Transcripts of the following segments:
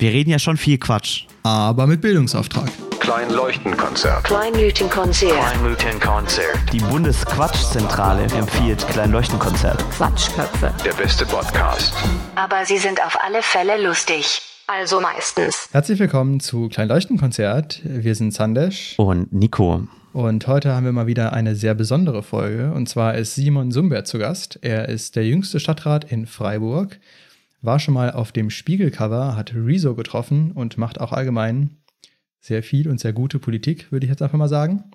Wir reden ja schon viel Quatsch. Aber mit Bildungsauftrag. Kleinleuchtenkonzert. Kleinleuchtenkonzert. Kleinleuchtenkonzert. Die Bundesquatschzentrale empfiehlt Kleinleuchtenkonzert. Quatschköpfe. Der beste Podcast. Aber sie sind auf alle Fälle lustig. Also meistens. Herzlich willkommen zu Kleinleuchtenkonzert. Wir sind Sandesh Und Nico. und heute haben wir mal wieder eine sehr besondere Folge. Und zwar ist Simon Sumbert zu Gast. Er ist der jüngste Stadtrat in Freiburg, war schon mal auf dem Spiegelcover, hat Rezo getroffen und macht auch allgemein sehr viel und sehr gute Politik, würde ich jetzt einfach mal sagen.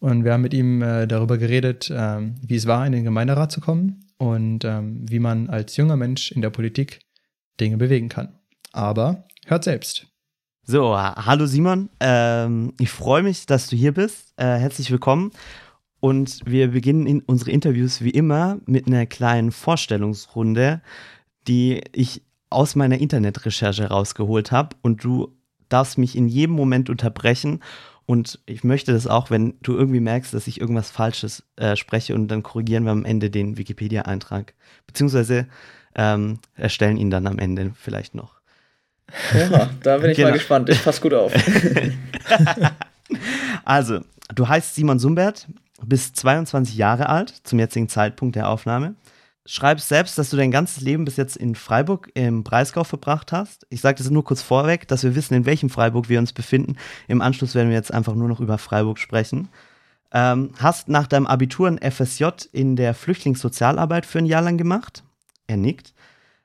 Und wir haben mit ihm äh, darüber geredet, ähm, wie es war, in den Gemeinderat zu kommen und ähm, wie man als junger Mensch in der Politik Dinge bewegen kann. Aber hört selbst. So, hallo Simon. Ähm, ich freue mich, dass du hier bist. Äh, herzlich willkommen. Und wir beginnen in unsere Interviews wie immer mit einer kleinen Vorstellungsrunde, die ich aus meiner Internetrecherche rausgeholt habe. Und du darfst mich in jedem Moment unterbrechen. Und ich möchte das auch, wenn du irgendwie merkst, dass ich irgendwas Falsches äh, spreche und dann korrigieren wir am Ende den Wikipedia-Eintrag. Beziehungsweise ähm, erstellen ihn dann am Ende vielleicht noch. Oha, da bin ich Genau. mal gespannt. Ich pass gut auf. Also, du heißt Simon Sumbert, bist 22 Jahre alt zum jetzigen Zeitpunkt der Aufnahme. Schreibst selbst, dass du dein ganzes Leben bis jetzt in Freiburg im Breisgau verbracht hast. Ich sage das nur kurz vorweg, dass wir wissen, in welchem Freiburg wir uns befinden. Im Anschluss werden wir jetzt einfach nur noch über Freiburg sprechen. Ähm, hast nach deinem Abitur ein FSJ in der Flüchtlingssozialarbeit für ein Jahr lang gemacht. Er nickt.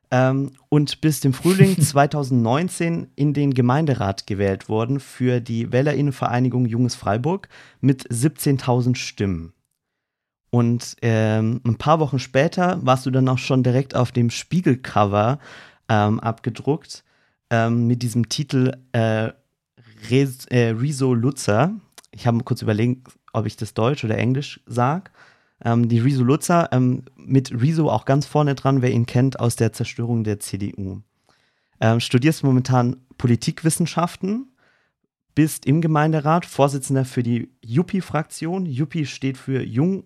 Ähm, und bist im Frühling 2019 in den Gemeinderat gewählt worden für die Wählerinnenvereinigung Junges Freiburg mit 17.000 Stimmen. Und ähm, ein paar Wochen später warst du dann auch schon direkt auf dem Spiegelcover ähm, abgedruckt ähm, mit diesem Titel äh, Res äh, Rezo Lutzer. Ich habe kurz überlegt, ob ich das Deutsch oder Englisch sage. Ähm, die Rezo Lutzer, ähm, mit Rezo auch ganz vorne dran, wer ihn kennt, aus der Zerstörung der CDU. Ähm, studierst momentan Politikwissenschaften, bist im Gemeinderat Vorsitzender für die Juppie-Fraktion. Juppie steht für Jung,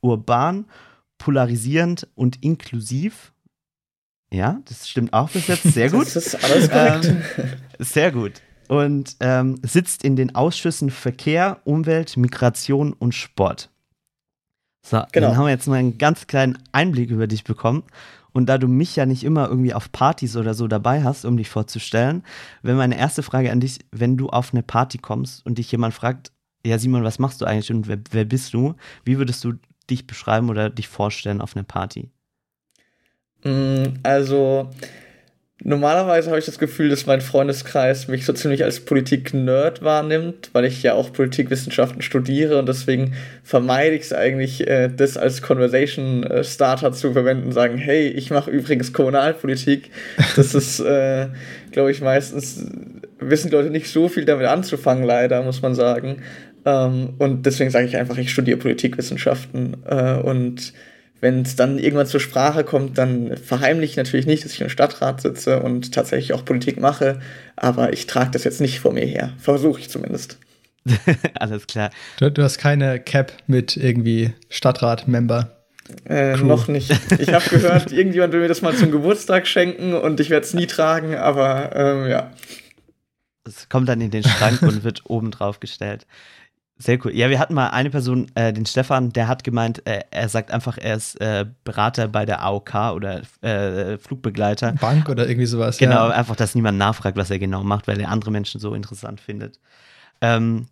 Urban, Polarisierend und Inklusiv. Ja, das stimmt auch bis jetzt. Sehr gut. Das ist alles korrekt. Ähm, sehr gut. Und ähm, sitzt in den Ausschüssen Verkehr, Umwelt, Migration und Sport. So, Genau. dann haben wir jetzt mal einen ganz kleinen Einblick über dich bekommen. Und da du mich ja nicht immer irgendwie auf Partys oder so dabei hast, um dich vorzustellen, wäre meine erste Frage an dich, wenn du auf eine Party kommst und dich jemand fragt, ja Simon, was machst du eigentlich und wer, wer bist du? Wie würdest du dich beschreiben oder dich vorstellen auf einer Party? Mm, Also, normalerweise habe ich das Gefühl, dass mein Freundeskreis mich so ziemlich als Politik-Nerd wahrnimmt, weil ich ja auch Politikwissenschaften studiere und deswegen vermeide ich es eigentlich, äh, das als Conversation-Starter zu verwenden, sagen, hey, ich mache übrigens Kommunalpolitik. Das ist, äh, glaube ich, meistens wissen die Leute nicht so viel damit anzufangen, leider, muss man sagen. Ähm, und deswegen sage ich einfach, ich studiere Politikwissenschaften äh, und wenn es dann irgendwann zur Sprache kommt, dann verheimliche ich natürlich nicht, dass ich im Stadtrat sitze und tatsächlich auch Politik mache, aber ich trage das jetzt nicht vor mir her. Versuche ich zumindest. Alles klar. Du, du hast keine Cap mit irgendwie Stadtrat-Member. Äh. Noch nicht. Ich habe gehört, irgendjemand will mir das mal zum Geburtstag schenken und ich werde es nie tragen, aber ähm, ja. Es kommt dann in den Schrank und wird oben drauf gestellt. Sehr cool. Ja, wir hatten mal eine Person, äh, den Stefan, der hat gemeint, äh, er sagt einfach, er ist äh, Berater bei der AOK oder äh, Flugbegleiter. Bank oder irgendwie sowas. Genau, Ja. einfach, dass niemand nachfragt, was er genau macht, weil er andere Menschen so interessant findet. Ähm,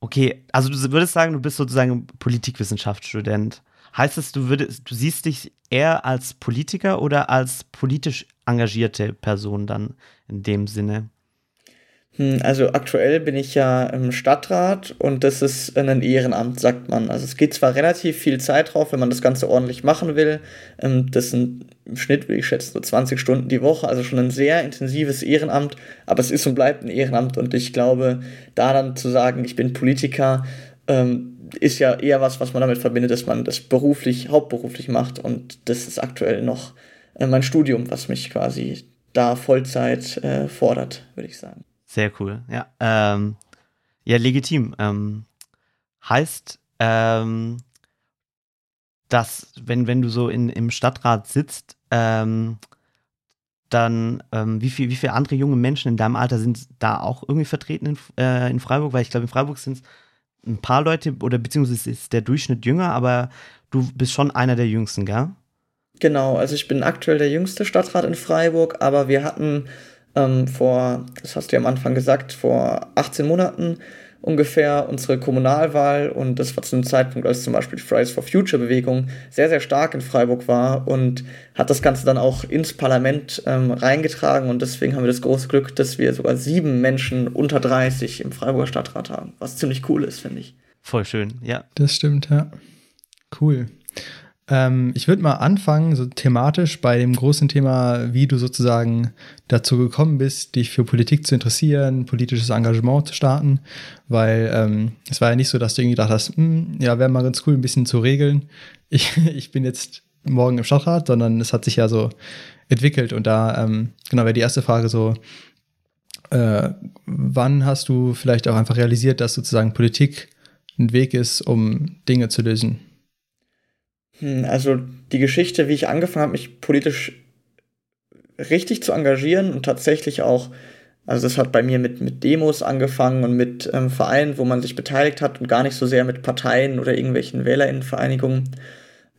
okay, also du würdest sagen, du bist sozusagen Politikwissenschaftsstudent. Heißt das, du würdest, du siehst dich eher als Politiker oder als politisch engagierte Person dann in dem Sinne? Hm, Also aktuell bin ich ja im Stadtrat und das ist ein Ehrenamt, sagt man. Also es geht zwar relativ viel Zeit drauf, wenn man das Ganze ordentlich machen will. Ähm, Das sind im Schnitt, würde ich schätzen, so 20 Stunden die Woche, also schon ein sehr intensives Ehrenamt, aber es ist und bleibt ein Ehrenamt und ich glaube, da dann zu sagen, ich bin Politiker, ähm, ist ja eher was, was man damit verbindet, dass man das beruflich, hauptberuflich macht und das ist aktuell noch äh, mein Studium, was mich quasi da Vollzeit äh, fordert, würde ich sagen. Sehr cool, ja. Ähm, ja, legitim. Ähm, heißt, ähm, dass, wenn, wenn du so in, im Stadtrat sitzt, ähm, dann, ähm, wie, viel, wie viele andere junge Menschen in deinem Alter sind da auch irgendwie vertreten in, äh, in Freiburg? Weil ich glaube, in Freiburg sind es ein paar Leute oder beziehungsweise ist der Durchschnitt jünger, aber du bist schon einer der jüngsten, gell? Genau, also ich bin aktuell der jüngste Stadtrat in Freiburg, aber wir hatten ähm, vor, das hast du ja am Anfang gesagt, vor 18 Monaten ungefähr unsere Kommunalwahl und das war zu einem Zeitpunkt, als zum Beispiel die Fridays for Future Bewegung sehr, sehr stark in Freiburg war und hat das Ganze dann auch ins Parlament ähm, reingetragen und deswegen haben wir das große Glück, dass wir sogar sieben Menschen unter 30 im Freiburger Stadtrat haben, was ziemlich cool ist, finde ich. Voll schön, ja. Das stimmt, ja. Cool. Ähm, ich würde mal anfangen, so thematisch bei dem großen Thema, wie du sozusagen dazu gekommen bist, dich für Politik zu interessieren, politisches Engagement zu starten, weil ähm, es war ja nicht so, dass du irgendwie gedacht hast, hm, ja, wäre mal ganz cool, ein bisschen zu regeln. Ich, ich bin jetzt morgen im Stadtrat, sondern es hat sich ja so entwickelt und da, ähm, genau, wäre die erste Frage so, äh, wann hast du vielleicht auch einfach realisiert, dass sozusagen Politik ein Weg ist, um Dinge zu lösen? Hm, also die Geschichte, wie ich angefangen habe, mich politisch richtig zu engagieren und tatsächlich auch, also das hat bei mir mit, mit Demos angefangen und mit ähm, Vereinen, wo man sich beteiligt hat und gar nicht so sehr mit Parteien oder irgendwelchen Wählerinnenvereinigungen.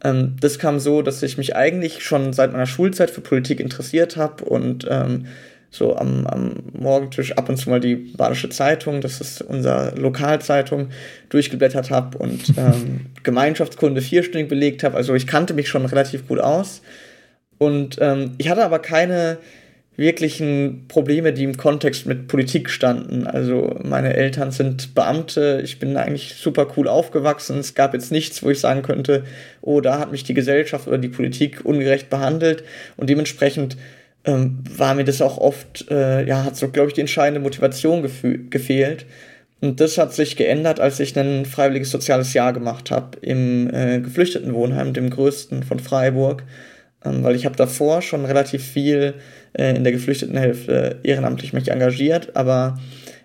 Ähm, das kam so, dass ich mich eigentlich schon seit meiner Schulzeit für Politik interessiert habe und ähm, so am, am Morgentisch ab und zu mal die Badische Zeitung, das ist unsere Lokalzeitung, durchgeblättert habe und ähm, Gemeinschaftskunde vierstündig belegt habe. Also ich kannte mich schon relativ gut aus. Und ähm, ich hatte aber keine wirklichen Probleme, die im Kontext mit Politik standen. Also meine Eltern sind Beamte, ich bin eigentlich super cool aufgewachsen. Es gab jetzt nichts, wo ich sagen könnte, oh, da hat mich die Gesellschaft oder die Politik ungerecht behandelt. Und dementsprechend ähm, war mir das auch oft, äh, ja, hat so, glaube ich, die entscheidende Motivation gefehlt. Und das hat sich geändert, als ich ein freiwilliges soziales Jahr gemacht habe im äh, Geflüchtetenwohnheim, dem größten von Freiburg. Ähm, weil ich habe davor schon relativ viel äh, in der Geflüchtetenhilfe ehrenamtlich mich engagiert, aber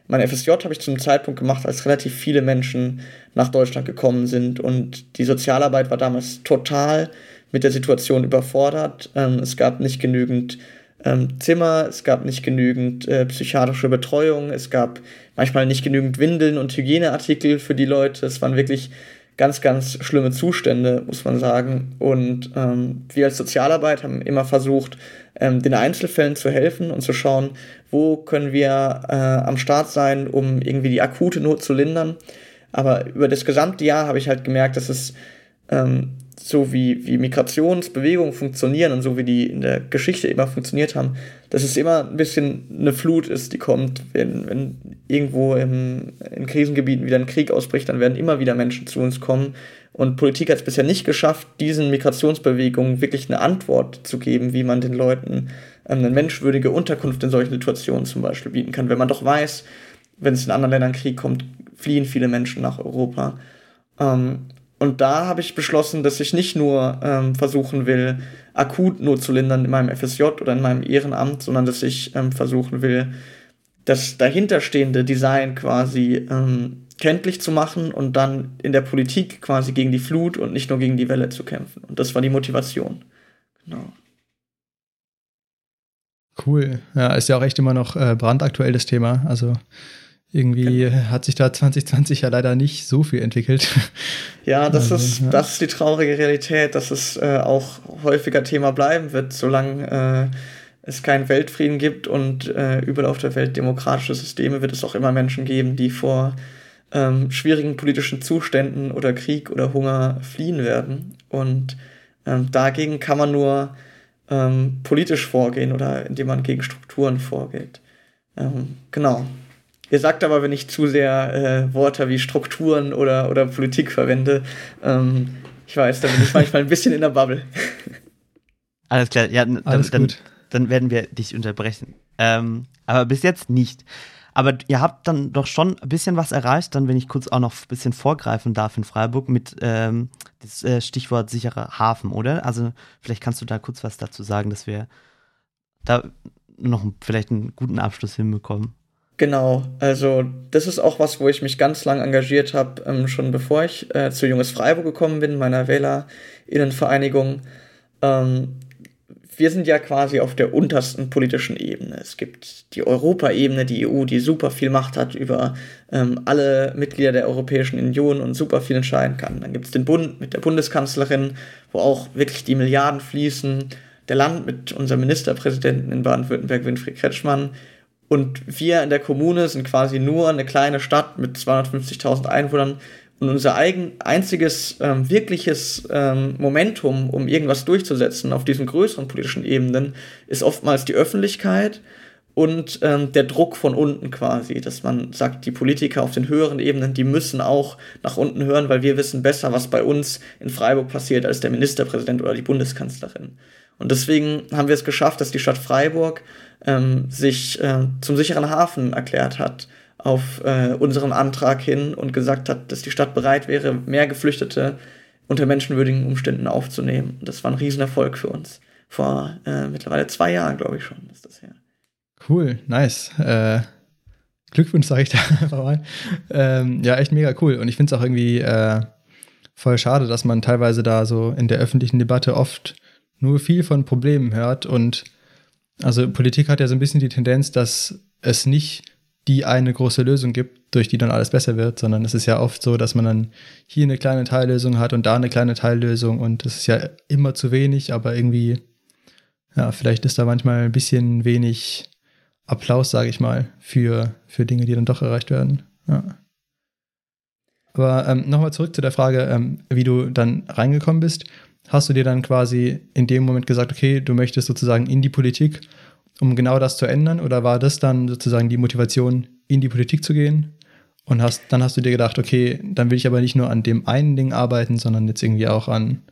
mein FSJ habe ich zu einem Zeitpunkt gemacht, als relativ viele Menschen nach Deutschland gekommen sind und die Sozialarbeit war damals total mit der Situation überfordert. Ähm, es gab nicht genügend ähm, Zimmer, es gab nicht genügend äh, psychiatrische Betreuung, es gab manchmal nicht genügend Windeln und Hygieneartikel für die Leute. Es waren wirklich ganz, ganz schlimme Zustände, muss man sagen. Und ähm, wir als Sozialarbeit haben immer versucht, ähm, den Einzelfällen zu helfen und zu schauen, wo können wir äh, am Start sein, um irgendwie die akute Not zu lindern. Aber über das gesamte Jahr habe ich halt gemerkt, dass es ähm, so wie, wie Migrationsbewegungen funktionieren und so wie die in der Geschichte immer funktioniert haben, dass es immer ein bisschen eine Flut ist, die kommt, wenn, wenn irgendwo im, in Krisengebieten wieder ein Krieg ausbricht, dann werden immer wieder Menschen zu uns kommen. Und Politik hat es bisher nicht geschafft, diesen Migrationsbewegungen wirklich eine Antwort zu geben, wie man den Leuten ähm, eine menschwürdige Unterkunft in solchen Situationen zum Beispiel bieten kann. Wenn man doch weiß, wenn es in anderen Ländern Krieg kommt, fliehen viele Menschen nach Europa. Ähm, und da habe ich beschlossen, dass ich nicht nur ähm, versuchen will, akut Not zu lindern in meinem FSJ oder in meinem Ehrenamt, sondern dass ich ähm, versuchen will, das dahinterstehende Design quasi ähm, kenntlich zu machen und dann in der Politik quasi gegen die Flut und nicht nur gegen die Welle zu kämpfen. Und das war die Motivation. Genau. Cool. Ja, ist ja auch echt immer noch äh, brandaktuell das Thema. Also irgendwie genau. hat sich da 2020 ja leider nicht so viel entwickelt. Ja, das, also, ist, ja. das ist die traurige Realität, dass es äh, auch häufiger Thema bleiben wird, solange äh, es keinen Weltfrieden gibt und äh, überall auf der Welt demokratische Systeme, wird es auch immer Menschen geben, die vor ähm, schwierigen politischen Zuständen oder Krieg oder Hunger fliehen werden. Und ähm, dagegen kann man nur ähm, politisch vorgehen oder indem man gegen Strukturen vorgeht. Ähm, genau. Ihr sagt aber, wenn ich zu sehr äh, Worte wie Strukturen oder, oder Politik verwende, ähm, ich weiß, da bin ich manchmal ein bisschen in der Bubble. Alles klar, ja, dann, Alles dann, dann, werden wir dich unterbrechen. Ähm, aber bis jetzt nicht. Aber ihr habt dann doch schon ein bisschen was erreicht, dann, wenn ich kurz auch noch ein bisschen vorgreifen darf in Freiburg mit ähm, das äh, Stichwort sicherer Hafen, oder? Also vielleicht kannst du da kurz was dazu sagen, dass wir da noch vielleicht einen guten Abschluss hinbekommen. Genau, also das ist auch was, wo ich mich ganz lang engagiert habe, ähm, schon bevor ich äh, zu Junges Freiburg gekommen bin, meiner Wählerinnenvereinigung. Ähm, wir sind ja quasi auf der untersten politischen Ebene. Es gibt die Europaebene, die EU, die super viel Macht hat über ähm, alle Mitglieder der Europäischen Union und super viel entscheiden kann. Dann gibt es den Bund mit der Bundeskanzlerin, wo auch wirklich die Milliarden fließen. Der Land mit unserem Ministerpräsidenten in Baden-Württemberg, Winfried Kretschmann. Und wir in der Kommune sind quasi nur eine kleine Stadt mit 250.000 Einwohnern und unser eigen, einziges ähm, wirkliches ähm, Momentum, um irgendwas durchzusetzen auf diesen größeren politischen Ebenen, ist oftmals die Öffentlichkeit und ähm, der Druck von unten quasi, dass man sagt, die Politiker auf den höheren Ebenen, die müssen auch nach unten hören, weil wir wissen besser, was bei uns in Freiburg passiert, als der Ministerpräsident oder die Bundeskanzlerin. Und deswegen haben wir es geschafft, dass die Stadt Freiburg ähm, sich äh, zum sicheren Hafen erklärt hat auf äh, unseren Antrag hin und gesagt hat, dass die Stadt bereit wäre, mehr Geflüchtete unter menschenwürdigen Umständen aufzunehmen. Und das war ein Riesenerfolg für uns. Vor äh, mittlerweile zwei Jahren, glaube ich schon, ist das her. Cool, nice. Äh, Glückwunsch, sage ich da einfach mal. Ähm, ja, echt mega cool. Und ich finde es auch irgendwie äh, voll schade, dass man teilweise da so in der öffentlichen Debatte oft nur viel von Problemen hört. Und also Politik hat ja so ein bisschen die Tendenz, dass es nicht die eine große Lösung gibt, durch die dann alles besser wird, sondern es ist ja oft so, dass man dann hier eine kleine Teillösung hat und da eine kleine Teillösung und das ist ja immer zu wenig, aber irgendwie, ja, vielleicht ist da manchmal ein bisschen wenig Applaus, sage ich mal, für, für Dinge, die dann doch erreicht werden. Ja. Aber ähm, nochmal zurück zu der Frage, ähm, wie du dann reingekommen bist. Hast du dir dann quasi in dem Moment gesagt, okay, du möchtest sozusagen in die Politik um genau das zu ändern? Oder war das dann sozusagen die Motivation, in die Politik zu gehen? Und hast, dann hast du dir gedacht, okay, dann will ich aber nicht nur an dem einen Ding arbeiten, sondern jetzt irgendwie auch an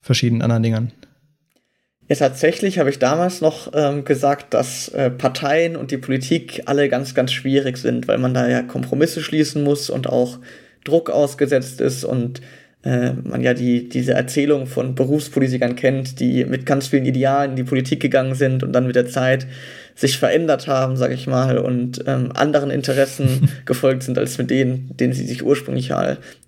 verschiedenen anderen Dingern. Ja, tatsächlich habe ich damals noch ähm, gesagt, dass äh, Parteien und die Politik alle ganz, ganz schwierig sind, weil man da ja Kompromisse schließen muss und auch Druck ausgesetzt ist und äh, man ja die, diese Erzählung von Berufspolitikern kennt, die mit ganz vielen Idealen in die Politik gegangen sind und dann mit der Zeit sich verändert haben, sage ich mal, und ähm, anderen Interessen gefolgt sind als mit denen, denen sie sich ursprünglich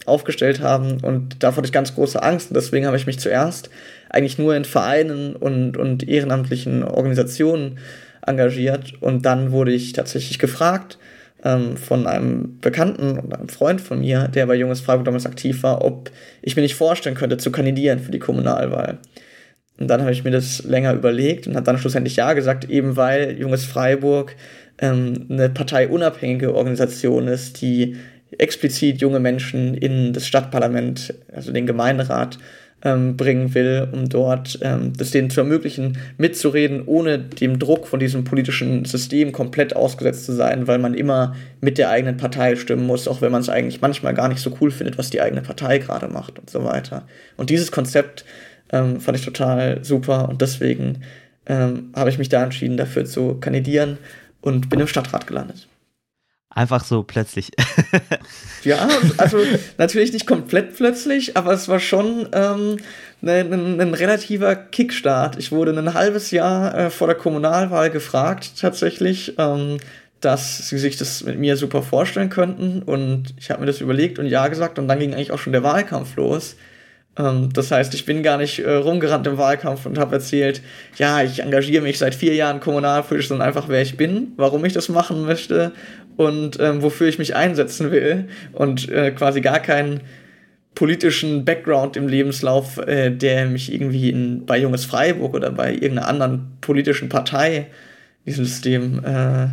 aufgestellt haben. Und davor hatte ich ganz große Angst. Und deswegen habe ich mich zuerst eigentlich nur in Vereinen und, und ehrenamtlichen Organisationen engagiert. Und dann wurde ich tatsächlich gefragt, ähm, von einem Bekannten und einem Freund von mir, der bei Junges Freiburg damals aktiv war, ob ich mir nicht vorstellen könnte, zu kandidieren für die Kommunalwahl. Und dann habe ich mir das länger überlegt und habe dann schlussendlich Ja gesagt, eben weil Junges Freiburg ähm, eine parteiunabhängige Organisation ist, die explizit junge Menschen in das Stadtparlament, also den Gemeinderat, ähm, bringen will, um dort ähm, das denen zu ermöglichen, mitzureden, ohne dem Druck von diesem politischen System komplett ausgesetzt zu sein, weil man immer mit der eigenen Partei stimmen muss, auch wenn man es eigentlich manchmal gar nicht so cool findet, was die eigene Partei gerade macht und so weiter. Und dieses Konzept ähm, fand ich total super und deswegen ähm, habe ich mich da entschieden, dafür zu kandidieren und bin im Stadtrat gelandet. Einfach so plötzlich. ja, also natürlich nicht komplett plötzlich, aber es war schon ähm, ein, ein, ein, relativer Kickstart. Ich wurde ein halbes Jahr äh, vor der Kommunalwahl gefragt, tatsächlich, ähm, dass sie sich das mit mir super vorstellen könnten. Und ich habe mir das überlegt und ja gesagt. Und dann ging eigentlich auch schon der Wahlkampf los. Ähm, das heißt, ich bin gar nicht äh, rumgerannt im Wahlkampf und habe erzählt, ja, ich engagiere mich seit vier Jahren kommunalpolitisch, sondern einfach, wer ich bin, warum ich das machen möchte und ähm, wofür ich mich einsetzen will und äh, quasi gar keinen politischen Background im Lebenslauf, äh, der mich irgendwie in, bei Junges Freiburg oder bei irgendeiner anderen politischen Partei in diesem System äh,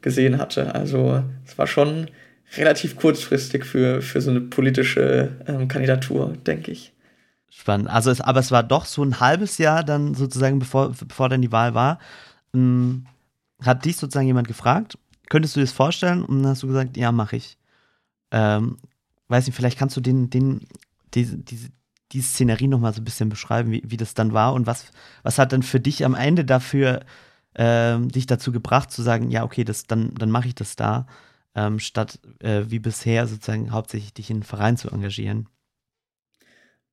gesehen hatte. Also es war schon relativ kurzfristig für, für so eine politische ähm, Kandidatur, denke ich. Spannend. Also es, aber es war doch so ein halbes Jahr dann sozusagen, bevor, bevor dann die Wahl war. Hm, hat dich sozusagen jemand gefragt Könntest du dir das vorstellen? Und dann hast du gesagt, ja, mache ich. Ähm, weiß nicht, vielleicht kannst du den, den, diese, diese, die Szenerie nochmal so ein bisschen beschreiben, wie, wie das dann war und was, was hat dann für dich am Ende dafür ähm, dich dazu gebracht zu sagen, ja, okay, das, dann, dann mache ich das da, ähm, statt äh, wie bisher sozusagen hauptsächlich dich in einen Verein zu engagieren?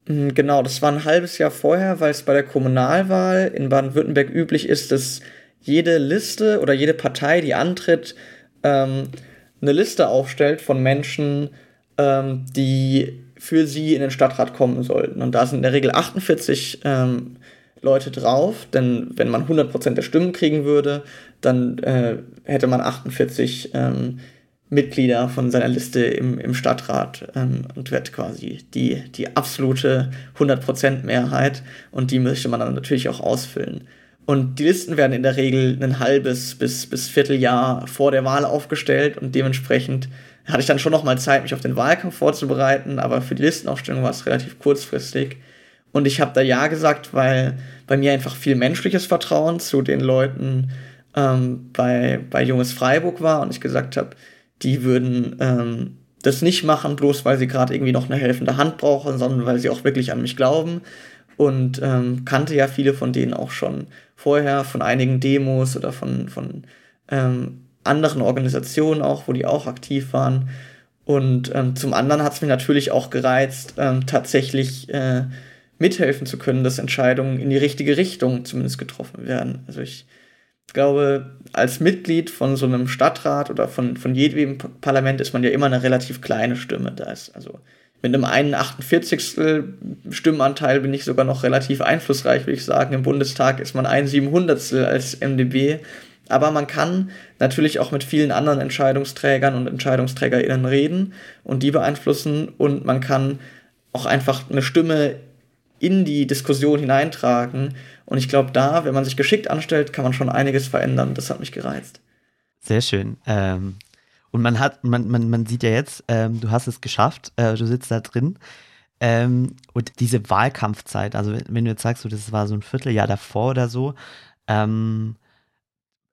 Mm, genau, das war ein halbes Jahr vorher, weil es bei der Kommunalwahl in Baden-Württemberg üblich ist, dass jede Liste oder jede Partei, die antritt, ähm, eine Liste aufstellt von Menschen, ähm, die für sie in den Stadtrat kommen sollten. Und da sind in der Regel 48 ähm, Leute drauf, denn wenn man 100% der Stimmen kriegen würde, dann äh, hätte man 48 ähm, Mitglieder von seiner Liste im, im Stadtrat ähm, und wird quasi die, die absolute 100% Mehrheit und die möchte man dann natürlich auch ausfüllen. Und die Listen werden in der Regel ein halbes bis, bis Vierteljahr vor der Wahl aufgestellt und dementsprechend hatte ich dann schon noch mal Zeit, mich auf den Wahlkampf vorzubereiten, aber für die Listenaufstellung war es relativ kurzfristig. Und ich habe da Ja gesagt, weil bei mir einfach viel menschliches Vertrauen zu den Leuten ähm, bei, bei Junges Freiburg war und ich gesagt habe, die würden ähm, das nicht machen, bloß weil sie gerade irgendwie noch eine helfende Hand brauchen, sondern weil sie auch wirklich an mich glauben. Und ähm, kannte ja viele von denen auch schon vorher, von einigen Demos oder von, von ähm, anderen Organisationen auch, wo die auch aktiv waren. Und ähm, zum anderen hat es mich natürlich auch gereizt, ähm, tatsächlich äh, mithelfen zu können, dass Entscheidungen in die richtige Richtung zumindest getroffen werden. Also ich glaube, als Mitglied von so einem Stadtrat oder von, von jedem Parlament ist man ja immer eine relativ kleine Stimme. Da ist also mit einem 41. Stimmenanteil bin ich sogar noch relativ einflussreich, würde ich sagen. Im Bundestag ist man ein 700. als MdB. Aber man kann natürlich auch mit vielen anderen Entscheidungsträgern und EntscheidungsträgerInnen reden und die beeinflussen und man kann auch einfach eine Stimme in die Diskussion hineintragen und ich glaube, da, wenn man sich geschickt anstellt, kann man schon einiges verändern. Das hat mich gereizt. Sehr schön. Ähm, und man hat, man, man, man sieht ja jetzt, ähm, du hast es geschafft, äh, du sitzt da drin. Ähm, und diese Wahlkampfzeit, also wenn, du jetzt sagst, so, das war so ein Vierteljahr davor oder so, ähm,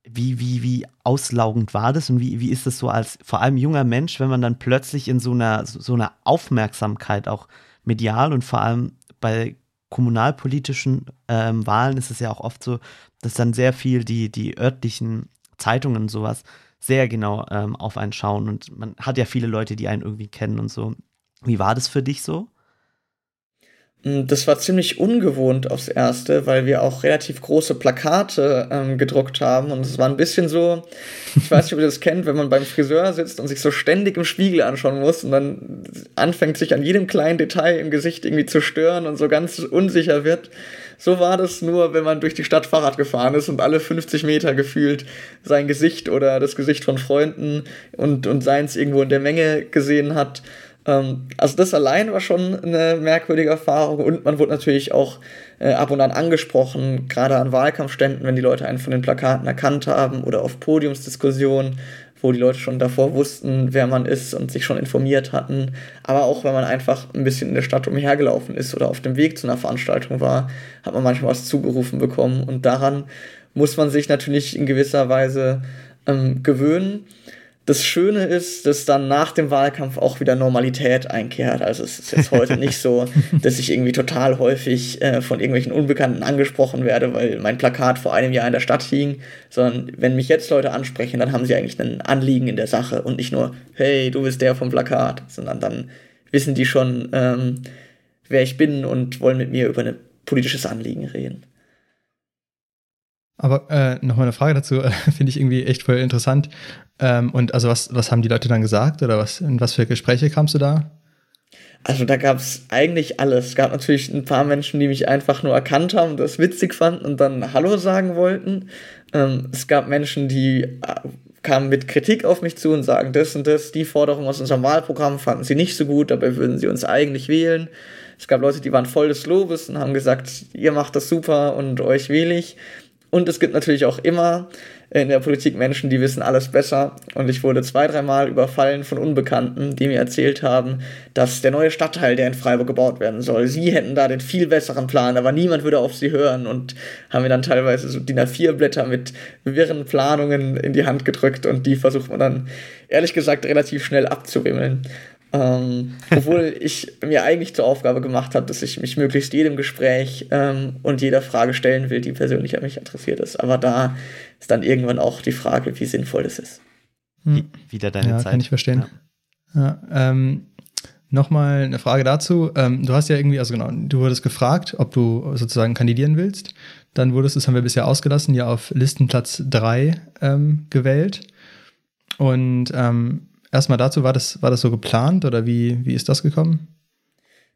wie, wie, wie auslaugend war das und wie, wie ist das so als vor allem junger Mensch, wenn man dann plötzlich in so einer, so einer Aufmerksamkeit auch medial und vor allem bei kommunalpolitischen ähm, Wahlen ist es ja auch oft so, dass dann sehr viel die, die örtlichen Zeitungen und sowas sehr genau ähm, auf einen schauen und man hat ja viele Leute, die einen irgendwie kennen und so. Wie war das für dich so? Mm, das war ziemlich ungewohnt aufs Erste, weil wir auch relativ große Plakate ähm, gedruckt haben. Und es war ein bisschen so, ich weiß nicht, ob ihr das kennt, wenn man beim Friseur sitzt und sich so ständig im Spiegel anschauen muss und dann anfängt sich an jedem kleinen Detail im Gesicht irgendwie zu stören und so ganz unsicher wird. So war das nur, wenn man durch die Stadt Fahrrad gefahren ist und alle 50 Meter gefühlt sein Gesicht oder das Gesicht von Freunden und, und seins irgendwo in der Menge gesehen hat. Ähm, also das allein war schon eine merkwürdige Erfahrung und man wurde natürlich auch äh, ab und an angesprochen, gerade an Wahlkampfständen, wenn die Leute einen von den Plakaten erkannt haben oder auf Podiumsdiskussionen, wo die Leute schon davor wussten, wer man ist und sich schon informiert hatten. Aber auch wenn man einfach ein bisschen in der Stadt umhergelaufen ist oder auf dem Weg zu einer Veranstaltung war, hat man manchmal was zugerufen bekommen und daran muss man sich natürlich in gewisser Weise ähm, gewöhnen das Schöne ist, dass dann nach dem Wahlkampf auch wieder Normalität einkehrt. Also es ist jetzt heute nicht so, dass ich irgendwie total häufig äh, von irgendwelchen Unbekannten angesprochen werde, weil mein Plakat vor einem Jahr in der Stadt hing, sondern wenn mich jetzt Leute ansprechen, dann haben sie eigentlich ein Anliegen in der Sache und nicht nur, hey, du bist der vom Plakat, sondern dann wissen die schon, ähm, wer ich bin und wollen mit mir über ein politisches Anliegen reden. Aber äh, nochmal eine Frage dazu, äh, finde ich irgendwie echt voll interessant. Ähm, und also was, was haben die Leute dann gesagt oder was, in was für Gespräche kamst du da? Also da gab es eigentlich alles. Es gab natürlich ein paar Menschen, die mich einfach nur erkannt haben das witzig fanden und dann Hallo sagen wollten. Ähm, es gab Menschen, die äh, kamen mit Kritik auf mich zu und sagen, das und das, die Forderung aus unserem Wahlprogramm fanden sie nicht so gut, dabei würden sie uns eigentlich wählen. Es gab Leute, die waren voll des Lobes und haben gesagt, ihr macht das super und euch wähle ich. Und es gibt natürlich auch immer in der Politik Menschen, die wissen alles besser. Und ich wurde zwei, dreimal überfallen von Unbekannten, die mir erzählt haben, dass der neue Stadtteil, der in Freiburg gebaut werden soll, sie hätten da den viel besseren Plan, aber niemand würde auf sie hören und haben mir dann teilweise so DIN A4-Blätter mit wirren Planungen in die Hand gedrückt und die versucht man dann ehrlich gesagt relativ schnell abzuwimmeln. Ähm, obwohl ich mir eigentlich zur Aufgabe gemacht habe, dass ich mich möglichst jedem Gespräch ähm, und jeder Frage stellen will, die persönlich an mich interessiert ist. Aber da ist dann irgendwann auch die Frage, wie sinnvoll das ist. Hm. Wieder deine ja, Zeit. Kann ich verstehen. Ja. ja ähm, Nochmal eine Frage dazu. Ähm, du hast ja irgendwie, also genau, du wurdest gefragt, ob du sozusagen kandidieren willst. Dann wurdest, das haben wir bisher ausgelassen, ja auf Listenplatz 3 ähm, gewählt. Und ähm, erstmal dazu, war das, war das so geplant oder wie, wie ist das gekommen?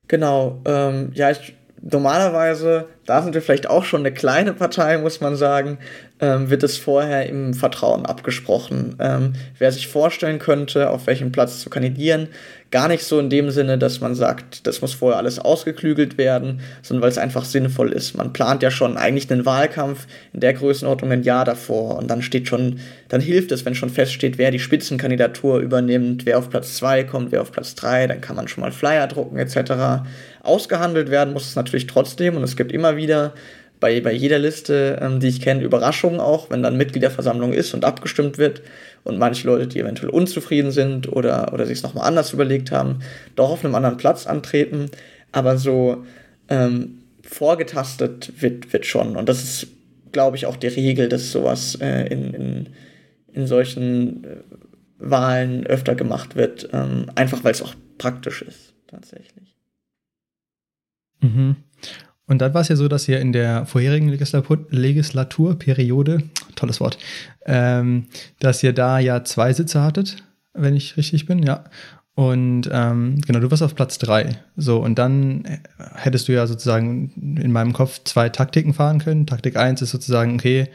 Genau, ähm, ja, ich, normalerweise da sind wir vielleicht auch schon eine kleine Partei, muss man sagen, ähm, wird es vorher im Vertrauen abgesprochen. Ähm, wer sich vorstellen könnte, auf welchem Platz zu kandidieren, gar nicht so in dem Sinne, dass man sagt, das muss vorher alles ausgeklügelt werden, sondern weil es einfach sinnvoll ist. Man plant ja schon eigentlich einen Wahlkampf in der Größenordnung ein Jahr davor und dann steht schon, dann hilft es, wenn schon feststeht, wer die Spitzenkandidatur übernimmt, wer auf Platz 2 kommt, wer auf Platz 3, dann kann man schon mal Flyer drucken etc. Ausgehandelt werden muss es natürlich trotzdem und es gibt immer wieder bei, bei jeder Liste, ähm, die ich kenne, Überraschungen auch, wenn dann Mitgliederversammlung ist und abgestimmt wird und manche Leute, die eventuell unzufrieden sind oder, oder sich es nochmal anders überlegt haben, doch auf einem anderen Platz antreten. Aber so ähm, vorgetastet wird, wird schon. Und das ist, glaube ich, auch die Regel, dass sowas äh, in, in, in solchen äh, Wahlen öfter gemacht wird, ähm, einfach weil es auch praktisch ist, tatsächlich. Mhm. Und dann war es ja so, dass ihr in der vorherigen Legislatur Legislaturperiode, tolles Wort, ähm, dass ihr da ja zwei Sitze hattet, wenn ich richtig bin, ja. Und ähm, genau, du warst auf Platz drei. So, und dann hättest du ja sozusagen in meinem Kopf zwei Taktiken fahren können. Taktik eins ist sozusagen, okay,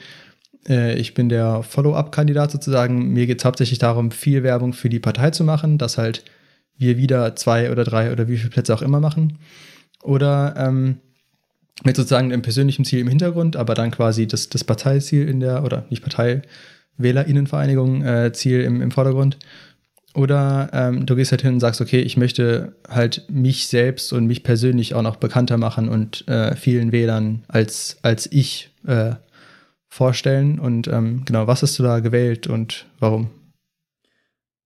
äh, ich bin der Follow-up-Kandidat sozusagen. Mir geht es hauptsächlich darum, viel Werbung für die Partei zu machen, dass halt wir wieder zwei oder drei oder wie viele Plätze auch immer machen. Oder ähm, mit sozusagen einem persönlichen Ziel im Hintergrund, aber dann quasi das, das Parteiziel in der, oder nicht Partei, Wählerinnenvereinigung äh, Ziel im, im Vordergrund. Oder ähm, du gehst halt hin und sagst, okay, ich möchte halt mich selbst und mich persönlich auch noch bekannter machen und äh, vielen Wählern als, als ich äh, vorstellen. Und ähm, genau, was hast du da gewählt und warum?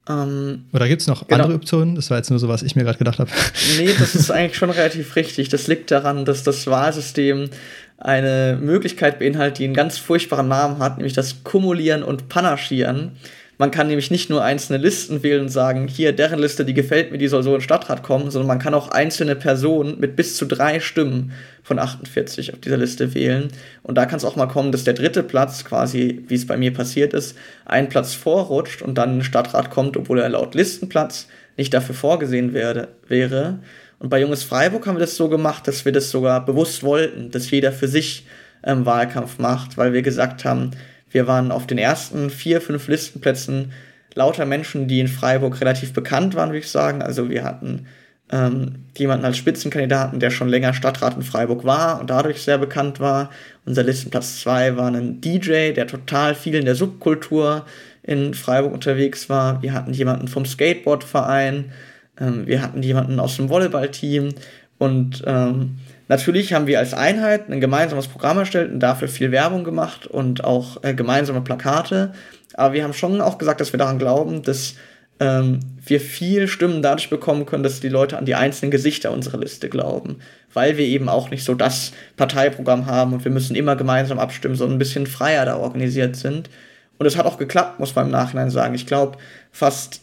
Ähm, Oder gibt es noch genau. andere Optionen? Das war jetzt nur so, was ich mir gerade gedacht habe. Nee, das ist eigentlich schon relativ richtig. Das liegt daran, dass das Wahlsystem eine Möglichkeit beinhaltet, die einen ganz furchtbaren Namen hat, nämlich das Kumulieren und Panaschieren. Man kann nämlich nicht nur einzelne Listen wählen und sagen, hier, deren Liste, die gefällt mir, die soll so in den Stadtrat kommen, sondern man kann auch einzelne Personen mit bis zu drei Stimmen von 48 auf dieser Liste wählen. Und da kann es auch mal kommen, dass der dritte Platz, quasi wie es bei mir passiert ist, einen Platz vorrutscht und dann in den Stadtrat kommt, obwohl er laut Listenplatz nicht dafür vorgesehen werde, wäre. Und bei Junges Freiburg haben wir das so gemacht, dass wir das sogar bewusst wollten, dass jeder für sich ähm, Wahlkampf macht, weil wir gesagt haben, wir waren auf den ersten vier, fünf Listenplätzen lauter Menschen, die in Freiburg relativ bekannt waren, würde ich sagen. Also wir hatten ähm, jemanden als Spitzenkandidaten, der schon länger Stadtrat in Freiburg war und dadurch sehr bekannt war. Unser Listenplatz 2 war ein DJ, der total viel in der Subkultur in Freiburg unterwegs war. Wir hatten jemanden vom Skateboardverein, ähm, wir hatten jemanden aus dem Volleyballteam und ähm, Natürlich haben wir als Einheit ein gemeinsames Programm erstellt und dafür viel Werbung gemacht und auch äh, gemeinsame Plakate. Aber wir haben schon auch gesagt, dass wir daran glauben, dass ähm, wir viel Stimmen dadurch bekommen können, dass die Leute an die einzelnen Gesichter unserer Liste glauben. Weil wir eben auch nicht so das Parteiprogramm haben und wir müssen immer gemeinsam abstimmen, sondern ein bisschen freier da organisiert sind. Und es hat auch geklappt, muss man im Nachhinein sagen. Ich glaube, fast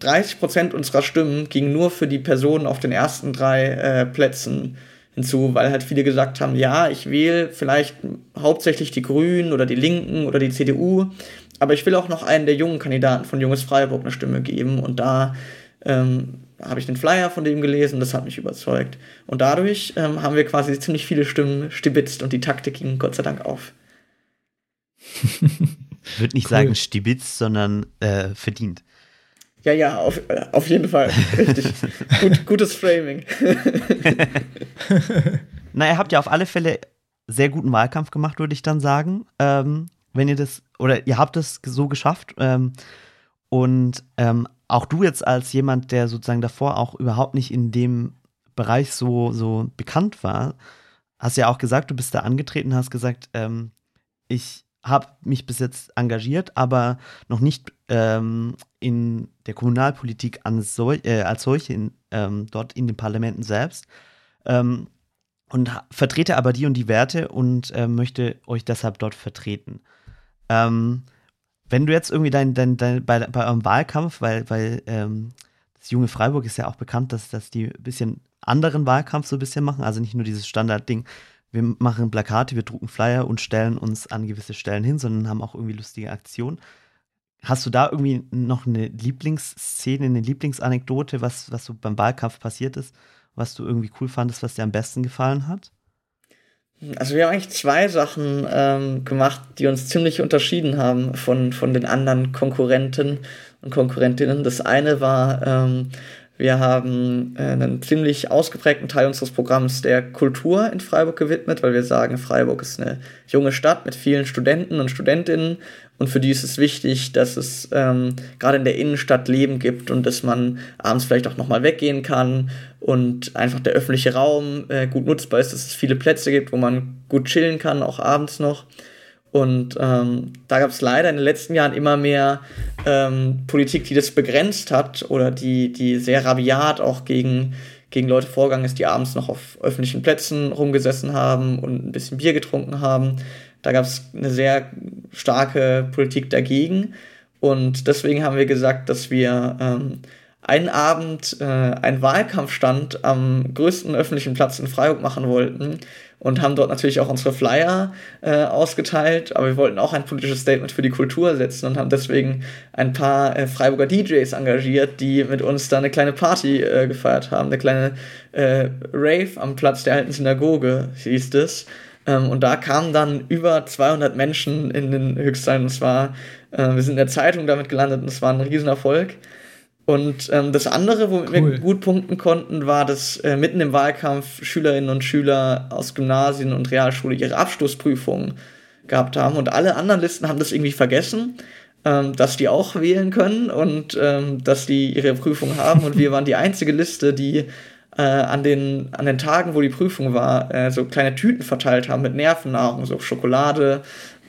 30 Prozent unserer Stimmen gingen nur für die Personen auf den ersten drei äh, Plätzen hinzu, weil halt viele gesagt haben, ja, ich wähle vielleicht hauptsächlich die Grünen oder die Linken oder die CDU, aber ich will auch noch einen der jungen Kandidaten von Junges Freiburg eine Stimme geben und da ähm, habe ich den Flyer von dem gelesen, das hat mich überzeugt. Und dadurch ähm, haben wir quasi ziemlich viele Stimmen stibitzt und die Taktik ging Gott sei Dank auf. ich würde nicht cool. sagen stibitzt, sondern äh, verdient. Ja, ja, auf, äh, auf jeden Fall. Richtig. Gut, gutes Framing. Na, ihr habt ja auf alle Fälle sehr guten Wahlkampf gemacht, würde ich dann sagen. Ähm, wenn ihr das, oder ihr habt es so geschafft. Ähm, und ähm, auch du jetzt als jemand, der sozusagen davor auch überhaupt nicht in dem Bereich so, so bekannt war, hast ja auch gesagt, du bist da angetreten, hast gesagt, ähm, ich habe mich bis jetzt engagiert, aber noch nicht ähm, in der Kommunalpolitik sol äh, als solche in, ähm, dort in den Parlamenten selbst. Ähm, und vertrete aber die und die Werte und äh, möchte euch deshalb dort vertreten. Ähm, wenn du jetzt irgendwie dein, dein, dein bei, bei eurem Wahlkampf, weil, weil ähm, das junge Freiburg ist ja auch bekannt, dass, dass die ein bisschen anderen Wahlkampf so ein bisschen machen, also nicht nur dieses Standardding, wir machen Plakate, wir drucken Flyer und stellen uns an gewisse Stellen hin, sondern haben auch irgendwie lustige Aktionen. Hast du da irgendwie noch eine Lieblingsszene, eine Lieblingsanekdote, was, was so beim Wahlkampf passiert ist, was du irgendwie cool fandest, was dir am besten gefallen hat? Also wir haben eigentlich zwei Sachen ähm, gemacht, die uns ziemlich unterschieden haben von, von den anderen Konkurrenten und Konkurrentinnen. Das eine war, ähm, wir haben äh, einen ziemlich ausgeprägten Teil unseres Programms der Kultur in Freiburg gewidmet, weil wir sagen, Freiburg ist eine junge Stadt mit vielen Studenten und Studentinnen und für die ist es wichtig, dass es ähm, gerade in der Innenstadt Leben gibt und dass man abends vielleicht auch nochmal weggehen kann und einfach der öffentliche Raum äh, gut nutzbar ist, dass es viele Plätze gibt, wo man gut chillen kann, auch abends noch. Und ähm, da gab es leider in den letzten Jahren immer mehr ähm, Politik, die das begrenzt hat oder die, die sehr rabiat auch gegen, gegen Leute vorgegangen ist, die abends noch auf öffentlichen Plätzen rumgesessen haben und ein bisschen Bier getrunken haben. Da gab es eine sehr starke Politik dagegen. Und deswegen haben wir gesagt, dass wir ähm, einen Abend äh, einen Wahlkampfstand am größten öffentlichen Platz in Freiburg machen wollten und haben dort natürlich auch unsere Flyer äh, ausgeteilt, aber wir wollten auch ein politisches Statement für die Kultur setzen und haben deswegen ein paar äh, Freiburger DJs engagiert, die mit uns da eine kleine Party äh, gefeiert haben, eine kleine äh, Rave am Platz der alten Synagoge hieß es. Ähm, und da kamen dann über 200 Menschen in den Höchstteil und es war, äh, wir sind in der Zeitung damit gelandet und es war ein Riesenerfolg. Und ähm, das andere, womit cool. wir gut punkten konnten, war, dass äh, mitten im Wahlkampf Schülerinnen und Schüler aus Gymnasien und Realschule ihre Abschlussprüfungen gehabt haben. Und alle anderen Listen haben das irgendwie vergessen, ähm, dass die auch wählen können und ähm, dass die ihre Prüfung haben. Und wir waren die einzige Liste, die äh, an, den, an den Tagen, wo die Prüfung war, äh, so kleine Tüten verteilt haben mit Nervennahrung, so Schokolade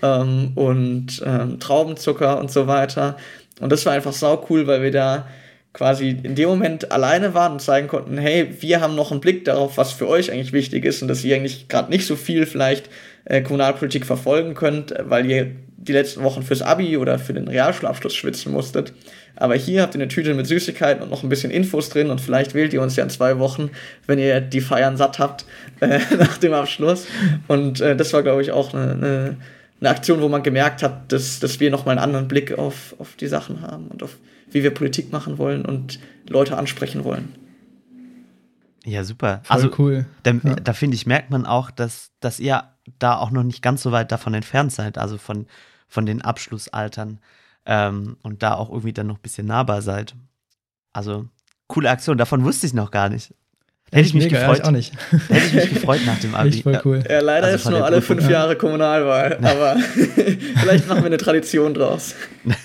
ähm, und ähm, Traubenzucker und so weiter. Und das war einfach sau cool, weil wir da quasi in dem Moment alleine waren und zeigen konnten, hey, wir haben noch einen Blick darauf, was für euch eigentlich wichtig ist und dass ihr eigentlich gerade nicht so viel vielleicht äh, Kommunalpolitik verfolgen könnt, weil ihr die letzten Wochen fürs Abi oder für den Realschulabschluss schwitzen musstet. Aber hier habt ihr eine Tüte mit Süßigkeiten und noch ein bisschen Infos drin und vielleicht wählt ihr uns ja in zwei Wochen, wenn ihr die Feiern satt habt äh, nach dem Abschluss. Und äh, das war, glaube ich, auch eine, eine, eine, Aktion, wo man gemerkt hat, dass, dass wir nochmal einen anderen Blick auf, auf die Sachen haben und auf wie wir Politik machen wollen und Leute ansprechen wollen. Ja, super. Voll also cool. Da, ja. da finde ich, merkt man auch, dass, dass ihr da auch noch nicht ganz so weit davon entfernt seid, also von, von den Abschlussaltern ähm, und da auch irgendwie dann noch ein bisschen nahbar seid. Also, coole Aktion, davon wusste ich noch gar nicht. Hätte ich mich Mega, gefreut. Ja, auch nicht. Hätte ich mich gefreut nach dem Abi. Echt voll cool. Ja, leider also ist nur alle fünf Jahre Kommunalwahl, aber vielleicht machen wir eine Tradition draus.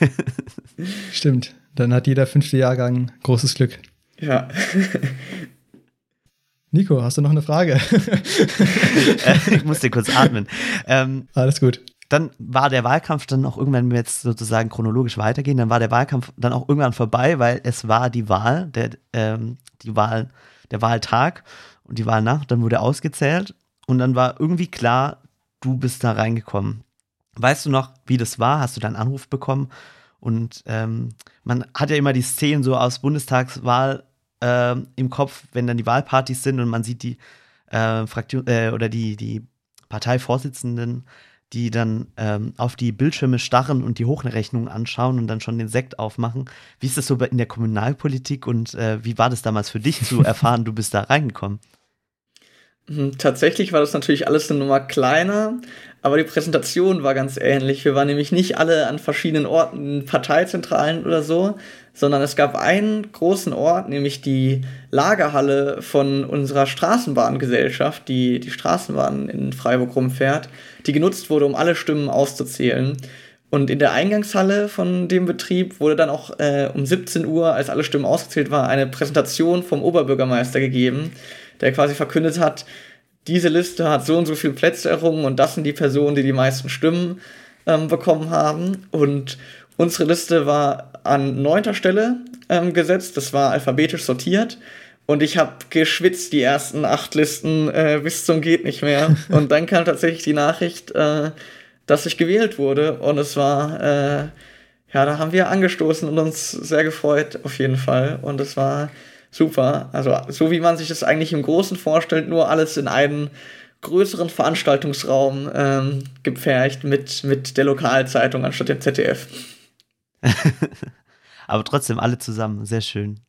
Stimmt. Dann hat jeder fünfte Jahrgang großes Glück. Ja. Nico, hast du noch eine Frage? ich muss dir kurz atmen. Ähm, Alles gut. Dann war der Wahlkampf dann auch irgendwann, wenn wir jetzt sozusagen chronologisch weitergehen, dann war der Wahlkampf dann auch irgendwann vorbei, weil es war die Wahl, der, ähm, die Wahl, der Wahltag und die Wahlnacht, dann wurde ausgezählt und dann war irgendwie klar, du bist da reingekommen. Weißt du noch, wie das war? Hast du deinen Anruf bekommen? Und ähm, man hat ja immer die Szenen so aus Bundestagswahl äh, im Kopf, wenn dann die Wahlpartys sind und man sieht die äh, Fraktion äh, oder die, die Parteivorsitzenden, die dann ähm, auf die Bildschirme starren und die Hochrechnungen anschauen und dann schon den Sekt aufmachen. Wie ist das so in der Kommunalpolitik und äh, wie war das damals für dich zu erfahren, du bist da reingekommen? Hm, tatsächlich war das natürlich alles eine Nummer kleiner, aber die Präsentation war ganz ähnlich. Wir waren nämlich nicht alle an verschiedenen Orten, Parteizentralen oder so, sondern es gab einen großen Ort, nämlich die Lagerhalle von unserer Straßenbahngesellschaft, die die Straßenbahn in Freiburg rumfährt, die genutzt wurde, um alle Stimmen auszuzählen. Und in der Eingangshalle von dem Betrieb wurde dann auch äh, um 17 Uhr, als alle Stimmen ausgezählt waren, eine Präsentation vom Oberbürgermeister gegeben, der quasi verkündet hat, diese Liste hat so und so viele Plätze errungen und das sind die Personen, die die meisten Stimmen ähm, bekommen haben. Und unsere Liste war an neunter Stelle ähm, gesetzt, das war alphabetisch sortiert. Und ich habe geschwitzt die ersten acht Listen äh, bis zum geht nicht mehr. Und dann kam tatsächlich die Nachricht, äh, dass ich gewählt wurde. Und es war, äh, ja, da haben wir angestoßen und uns sehr gefreut, auf jeden Fall. Und es war super. Also so wie man sich das eigentlich im Großen vorstellt, nur alles in einen größeren Veranstaltungsraum ähm, gepfercht mit, mit der Lokalzeitung anstatt dem ZDF. Aber trotzdem alle zusammen, sehr schön.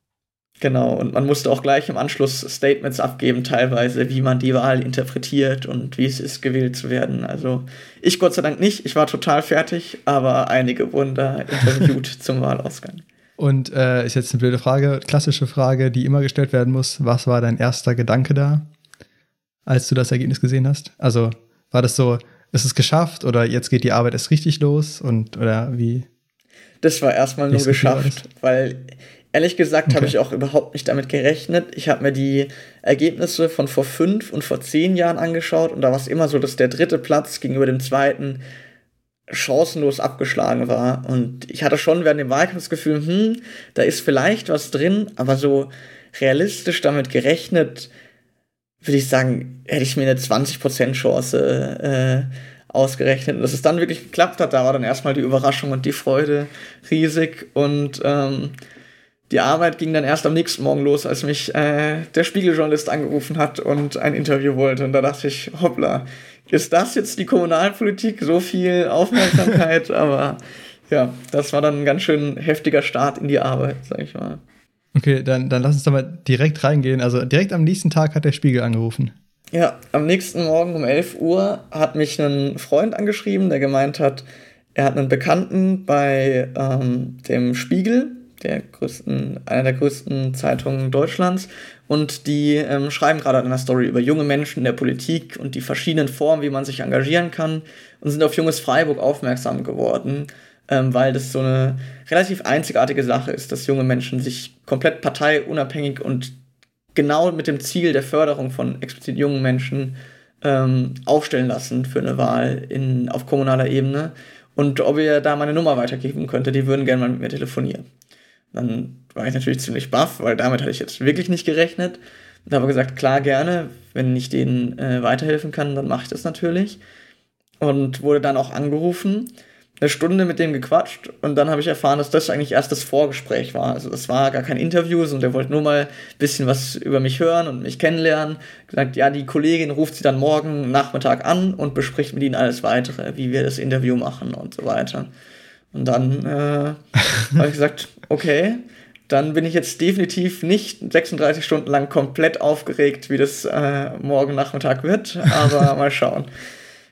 Genau, und man musste auch gleich im Anschluss Statements abgeben, teilweise, wie man die Wahl interpretiert und wie es ist, gewählt zu werden. Also ich Gott sei Dank nicht, ich war total fertig, aber einige wurden da interviewt zum Wahlausgang. Und äh, ist jetzt eine blöde Frage, klassische Frage, die immer gestellt werden muss. Was war dein erster Gedanke da, als du das Ergebnis gesehen hast? Also war das so, ist es geschafft oder jetzt geht die Arbeit erst richtig los und oder wie? Das war erstmal nur geschafft, weil ehrlich gesagt okay. habe ich auch überhaupt nicht damit gerechnet. Ich habe mir die Ergebnisse von vor fünf und vor zehn Jahren angeschaut und da war es immer so, dass der dritte Platz gegenüber dem zweiten chancenlos abgeschlagen war. Und ich hatte schon während dem Wahlkampf das Gefühl, hm, da ist vielleicht was drin, aber so realistisch damit gerechnet, würde ich sagen, hätte ich mir eine 20% Chance äh, ausgerechnet. Und dass es dann wirklich geklappt hat, da war dann erstmal die Überraschung und die Freude riesig. Und ähm, die Arbeit ging dann erst am nächsten Morgen los, als mich äh, der Spiegeljournalist angerufen hat und ein Interview wollte. Und da dachte ich, hoppla, ist das jetzt die Kommunalpolitik? So viel Aufmerksamkeit, aber ja, das war dann ein ganz schön heftiger Start in die Arbeit, sag ich mal. Okay, dann, dann lass uns da mal direkt reingehen. Also direkt am nächsten Tag hat der Spiegel angerufen. Ja, am nächsten Morgen um 11 Uhr hat mich ein Freund angeschrieben, der gemeint hat, er hat einen Bekannten bei ähm, dem Spiegel, der größten, einer der größten Zeitungen Deutschlands, und die ähm, schreiben gerade eine Story über junge Menschen in der Politik und die verschiedenen Formen, wie man sich engagieren kann und sind auf Junges Freiburg aufmerksam geworden, ähm, weil das so eine relativ einzigartige Sache ist, dass junge Menschen sich komplett parteiunabhängig und genau mit dem Ziel der Förderung von explizit jungen Menschen ähm, aufstellen lassen für eine Wahl in, auf kommunaler Ebene und ob ihr da meine Nummer weitergeben könnte, die würden gerne mal mit mir telefonieren. Dann war ich natürlich ziemlich baff, weil damit hatte ich jetzt wirklich nicht gerechnet. Und habe gesagt, klar, gerne, wenn ich denen äh, weiterhelfen kann, dann mache ich das natürlich. Und wurde dann auch angerufen, eine Stunde mit dem gequatscht und dann habe ich erfahren, dass das eigentlich erst das Vorgespräch war. Also das war gar kein Interview, sondern der wollte nur mal ein bisschen was über mich hören und mich kennenlernen. Gesagt, ja, die Kollegin ruft sie dann morgen Nachmittag an und bespricht mit ihnen alles weitere, wie wir das Interview machen und so weiter. Und dann äh, habe ich gesagt, okay, dann bin ich jetzt definitiv nicht 36 Stunden lang komplett aufgeregt, wie das äh, morgen Nachmittag wird, aber mal schauen.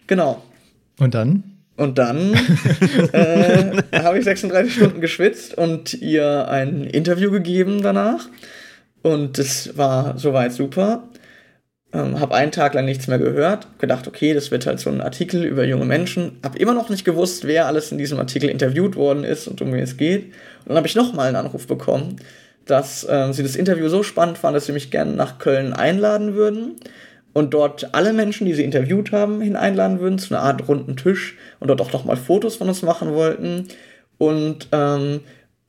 Genau. Und dann? Und dann äh, habe ich 36 Stunden geschwitzt und ihr ein Interview gegeben danach. Und das war soweit super. Ähm, habe einen Tag lang nichts mehr gehört, gedacht, okay, das wird halt so ein Artikel über junge Menschen. Habe immer noch nicht gewusst, wer alles in diesem Artikel interviewt worden ist und um wen es geht. Und dann habe ich nochmal einen Anruf bekommen, dass äh, sie das Interview so spannend fanden, dass sie mich gerne nach Köln einladen würden und dort alle Menschen, die sie interviewt haben, hineinladen würden zu einer Art runden Tisch und dort auch nochmal Fotos von uns machen wollten. Und ähm,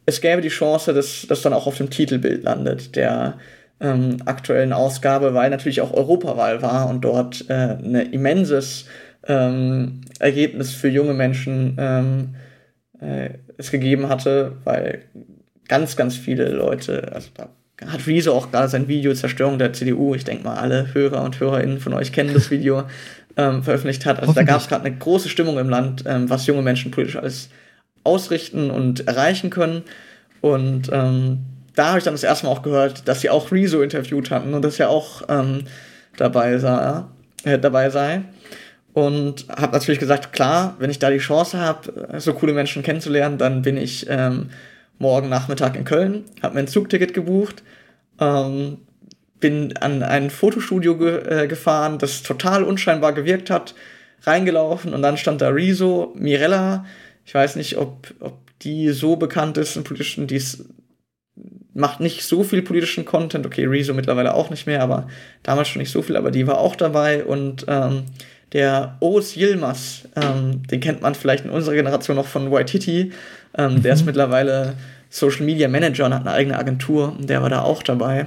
es gäbe die Chance, dass das dann auch auf dem Titelbild landet der ähm, aktuellen Ausgabe, weil natürlich auch Europawahl war und dort äh, ein immenses ähm, Ergebnis für junge Menschen ähm, äh, es gegeben hatte, weil ganz, ganz viele Leute, also da hat Rezo auch gerade sein Video Zerstörung der CDU, ich denke mal, alle Hörer und Hörerinnen von euch kennen das Video, ähm, veröffentlicht hat. Also da gab es gerade eine große Stimmung im Land, ähm, was junge Menschen politisch alles ausrichten und erreichen können. Und ähm, da habe ich dann das erste Mal auch gehört, dass sie auch Rezo interviewt hatten und dass er auch ähm, dabei, sah, äh, dabei sei. Und habe natürlich gesagt, klar, wenn ich da die Chance habe, so coole Menschen kennenzulernen, dann bin ich ähm, morgen Nachmittag in Köln, habe mir ein Zugticket gebucht, ähm, bin an ein Fotostudio ge äh, gefahren, das total unscheinbar gewirkt hat, reingelaufen und dann stand da Rezo, Mirella, ich weiß nicht, ob, ob die so bekannt ist im politischen, die macht nicht so viel politischen Content, okay, Rezo mittlerweile auch nicht mehr, aber damals schon nicht so viel, aber die war auch dabei. Und ähm, der Oz Yilmaz, ähm, den kennt man vielleicht in unserer Generation noch von Waititi, ähm, der ist mhm. mittlerweile Social Media Manager und hat eine eigene Agentur, der war da auch dabei.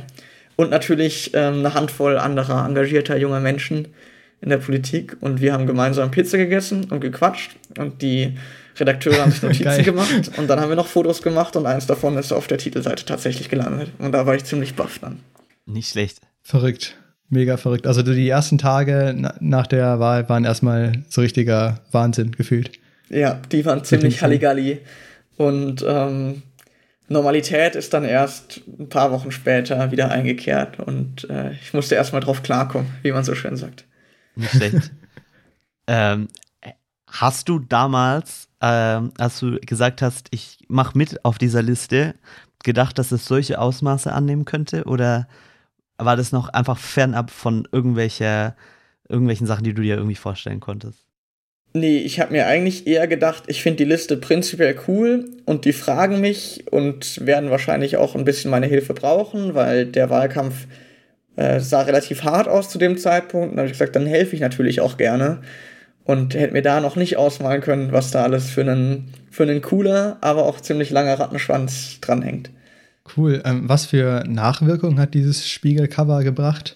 Und natürlich ähm, eine Handvoll anderer engagierter junger Menschen in der Politik. Und wir haben gemeinsam Pizza gegessen und gequatscht. Und die Redakteure haben sich Notizen gemacht und dann haben wir noch Fotos gemacht und eins davon ist auf der Titelseite tatsächlich gelandet und da war ich ziemlich baff dann. Nicht schlecht. Verrückt. Mega verrückt. Also die ersten Tage nach der Wahl waren erstmal so richtiger Wahnsinn gefühlt. Ja, die waren ziemlich Halligalli. Und ähm, Normalität ist dann erst ein paar Wochen später wieder eingekehrt und äh, ich musste erstmal drauf klarkommen, wie man so schön sagt. Nicht schlecht. ähm, hast du damals, ähm, als du gesagt hast, ich mache mit auf dieser Liste, gedacht, dass es solche Ausmaße annehmen könnte? Oder war das noch einfach fernab von irgendwelcher, irgendwelchen Sachen, die du dir irgendwie vorstellen konntest? Nee, ich habe mir eigentlich eher gedacht, ich finde die Liste prinzipiell cool und die fragen mich und werden wahrscheinlich auch ein bisschen meine Hilfe brauchen, weil der Wahlkampf äh, sah relativ hart aus zu dem Zeitpunkt. Und habe ich gesagt, dann helfe ich natürlich auch gerne und hätte mir da noch nicht ausmalen können, was da alles für einen, für einen cooler, aber auch ziemlich langer Rattenschwanz dranhängt. Cool. Ähm, was für Nachwirkungen hat dieses Spiegelcover gebracht?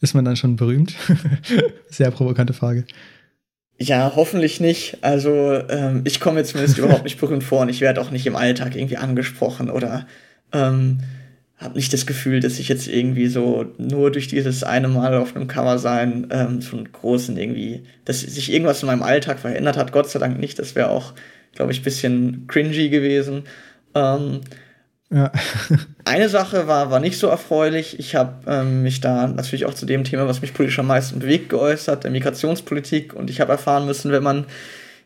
Ist man dann schon berühmt? Sehr provokante Frage. Ja, hoffentlich nicht. Also ähm, ich komme jetzt zumindest überhaupt nicht berühmt vor und ich werde auch nicht im Alltag irgendwie angesprochen oder ähm, habe nicht das Gefühl, dass ich jetzt irgendwie so nur durch dieses eine Mal auf einem Cover sein ähm, so einen großen irgendwie, dass sich irgendwas in meinem Alltag verändert hat. Gott sei Dank nicht. Das wäre auch, glaube ich, bisschen cringy gewesen. Ähm, ja. Eine Sache war, war nicht so erfreulich. Ich habe ähm, mich da natürlich auch zu dem Thema, was mich politisch am meisten bewegt, geäußert, der Migrationspolitik. Und ich habe erfahren müssen, wenn man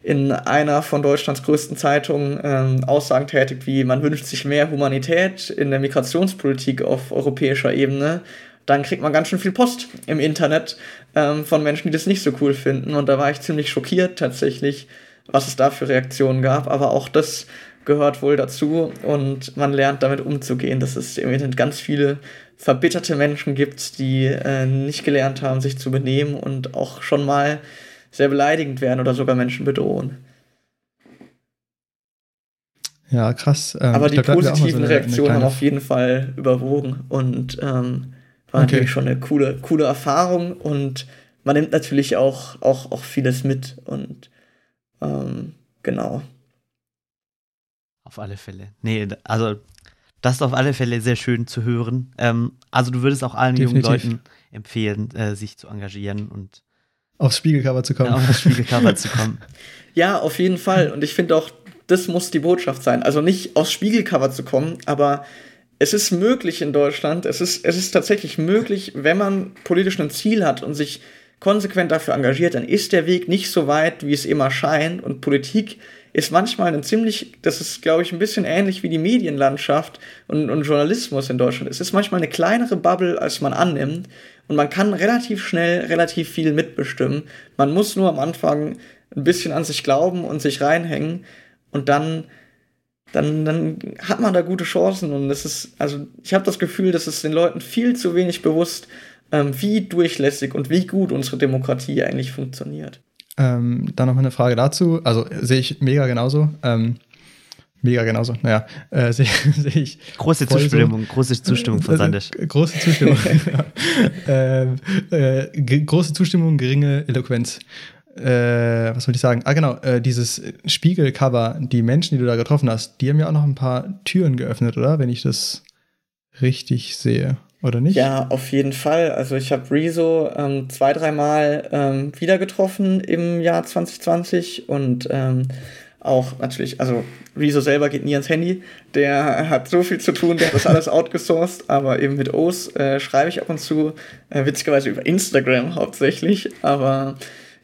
in einer von Deutschlands größten Zeitungen ähm, Aussagen tätigt, wie man wünscht sich mehr Humanität in der Migrationspolitik auf europäischer Ebene, dann kriegt man ganz schön viel Post im Internet ähm, von Menschen, die das nicht so cool finden. Und da war ich ziemlich schockiert tatsächlich, was es da für Reaktionen gab. Aber auch das gehört wohl dazu und man lernt damit umzugehen, dass es im Internet ganz viele verbitterte Menschen gibt, die äh, nicht gelernt haben, sich zu benehmen und auch schon mal sehr beleidigend werden oder sogar Menschen bedrohen. Ja, krass. Ähm, Aber die glaub, positiven so eine, Reaktionen eine haben auf jeden Fall überwogen und ähm, war okay. natürlich schon eine coole, coole Erfahrung und man nimmt natürlich auch, auch, auch vieles mit und ähm, genau. Auf alle Fälle. Nee, also das ist auf alle Fälle sehr schön zu hören. Ähm, also du würdest auch allen Definitiv. jungen Leuten empfehlen, äh, sich zu engagieren und aufs Spiegelcover zu kommen. Ja, aufs Spiegelcover zu kommen. Ja, auf jeden Fall. Und ich finde auch, das muss die Botschaft sein. Also nicht aufs Spiegelcover zu kommen, aber es ist möglich in Deutschland. Es ist, es ist tatsächlich möglich, wenn man politisch ein Ziel hat und sich konsequent dafür engagiert, dann ist der Weg nicht so weit, wie es immer scheint. Und Politik ist manchmal ein ziemlich, das ist, glaube ich, ein bisschen ähnlich wie die Medienlandschaft und, und Journalismus in Deutschland. Es ist manchmal eine kleinere Bubble, als man annimmt. Und man kann relativ schnell relativ viel mitbestimmen. Man muss nur am Anfang ein bisschen an sich glauben und sich reinhängen. Und dann, dann, dann hat man da gute Chancen. Und es ist, also ich habe das Gefühl, dass es den Leuten viel zu wenig bewusst, ähm, wie durchlässig und wie gut unsere Demokratie eigentlich funktioniert. Ähm, dann noch eine Frage dazu. Also sehe ich mega genauso. Ähm, mega genauso. Naja, äh, sehe seh ich. Große Zustimmung, so, große Zustimmung von Sandisch. Äh, große Zustimmung. äh, äh, große Zustimmung, geringe Eloquenz. Äh, was wollte ich sagen? Ah, genau, äh, dieses Spiegelcover, die Menschen, die du da getroffen hast, die haben ja auch noch ein paar Türen geöffnet, oder? Wenn ich das richtig sehe oder nicht? Ja, auf jeden Fall. Also ich habe Rezo ähm, zwei, dreimal ähm, wieder getroffen im Jahr 2020 und ähm, auch natürlich, also Rezo selber geht nie ans Handy. Der hat so viel zu tun, der hat das alles outgesourced, aber eben mit O's äh, schreibe ich ab und zu, äh, witzigerweise über Instagram hauptsächlich, aber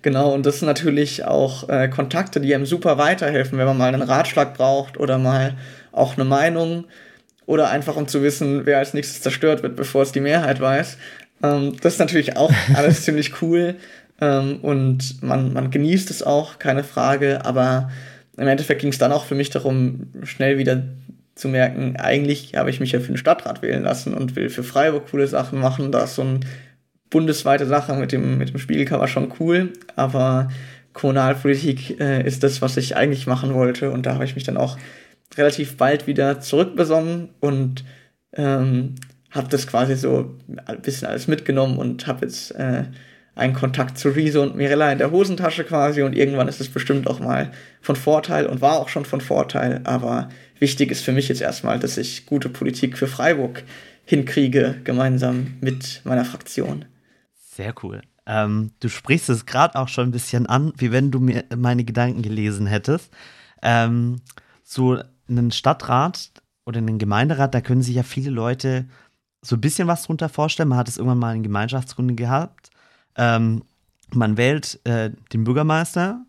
genau, und das sind natürlich auch äh, Kontakte, die einem super weiterhelfen, wenn man mal einen Ratschlag braucht oder mal auch eine Meinung oder einfach um zu wissen, wer als nächstes zerstört wird, bevor es die Mehrheit weiß. Ähm, das ist natürlich auch alles ziemlich cool ähm, und man, man genießt es auch, keine Frage, aber im Endeffekt ging es dann auch für mich darum, schnell wieder zu merken, eigentlich habe ich mich ja für den Stadtrat wählen lassen und will für Freiburg coole Sachen machen. Da ist so eine bundesweite Sache mit dem, mit dem Spiegelcover schon cool, aber Kommunalpolitik äh, ist das, was ich eigentlich machen wollte und da habe ich mich dann auch relativ bald wieder zurückbesonnen und ähm, habe das quasi so ein bisschen alles mitgenommen und habe jetzt äh, einen Kontakt zu Rezo und Mirella in der Hosentasche quasi und irgendwann ist es bestimmt auch mal von Vorteil und war auch schon von Vorteil, aber wichtig ist für mich jetzt erstmal, dass ich gute Politik für Freiburg hinkriege, gemeinsam mit meiner Fraktion. Sehr cool. Ähm, du sprichst es gerade auch schon ein bisschen an, wie wenn du mir meine Gedanken gelesen hättest. Ähm, so einen Stadtrat oder einen Gemeinderat, da können sich ja viele Leute so ein bisschen was drunter vorstellen. Man hat es irgendwann mal in Gemeinschaftsgründe gehabt. Ähm, man wählt äh, den Bürgermeister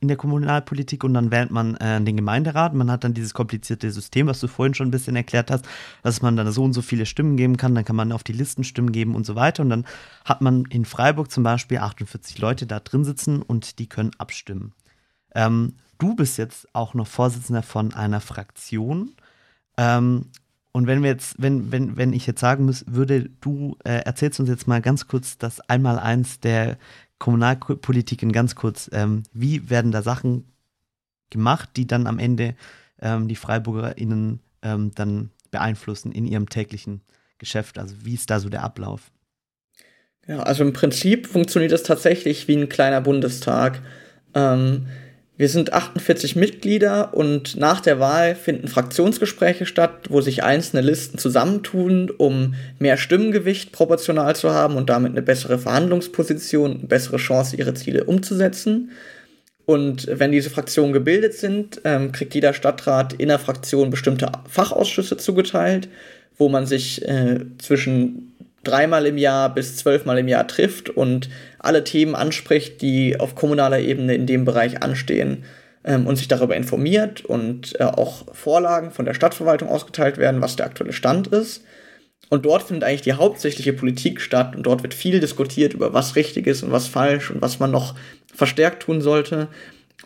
in der Kommunalpolitik und dann wählt man äh, den Gemeinderat. Man hat dann dieses komplizierte System, was du vorhin schon ein bisschen erklärt hast, dass man dann so und so viele Stimmen geben kann. Dann kann man auf die Listen Stimmen geben und so weiter. Und dann hat man in Freiburg zum Beispiel 48 Leute da drin sitzen und die können abstimmen. Ähm, du bist jetzt auch noch Vorsitzender von einer Fraktion. Ähm, und wenn wir jetzt, wenn, wenn, wenn ich jetzt sagen muss, würde, du äh, erzählst uns jetzt mal ganz kurz das Einmaleins der Kommunalpolitik in ganz kurz. Ähm, wie werden da Sachen gemacht, die dann am Ende ähm, die FreiburgerInnen ähm, dann beeinflussen in ihrem täglichen Geschäft? Also wie ist da so der Ablauf? Ja, also im Prinzip funktioniert das tatsächlich wie ein kleiner Bundestag. Ähm, wir sind 48 Mitglieder und nach der Wahl finden Fraktionsgespräche statt, wo sich einzelne Listen zusammentun, um mehr Stimmengewicht proportional zu haben und damit eine bessere Verhandlungsposition, eine bessere Chance, ihre Ziele umzusetzen. Und wenn diese Fraktionen gebildet sind, ähm, kriegt jeder Stadtrat in der Fraktion bestimmte Fachausschüsse zugeteilt, wo man sich äh, zwischen dreimal im Jahr bis zwölfmal im Jahr trifft und alle Themen anspricht, die auf kommunaler Ebene in dem Bereich anstehen ähm, und sich darüber informiert und äh, auch Vorlagen von der Stadtverwaltung ausgeteilt werden, was der aktuelle Stand ist. Und dort findet eigentlich die hauptsächliche Politik statt und dort wird viel diskutiert über was richtig ist und was falsch und was man noch verstärkt tun sollte.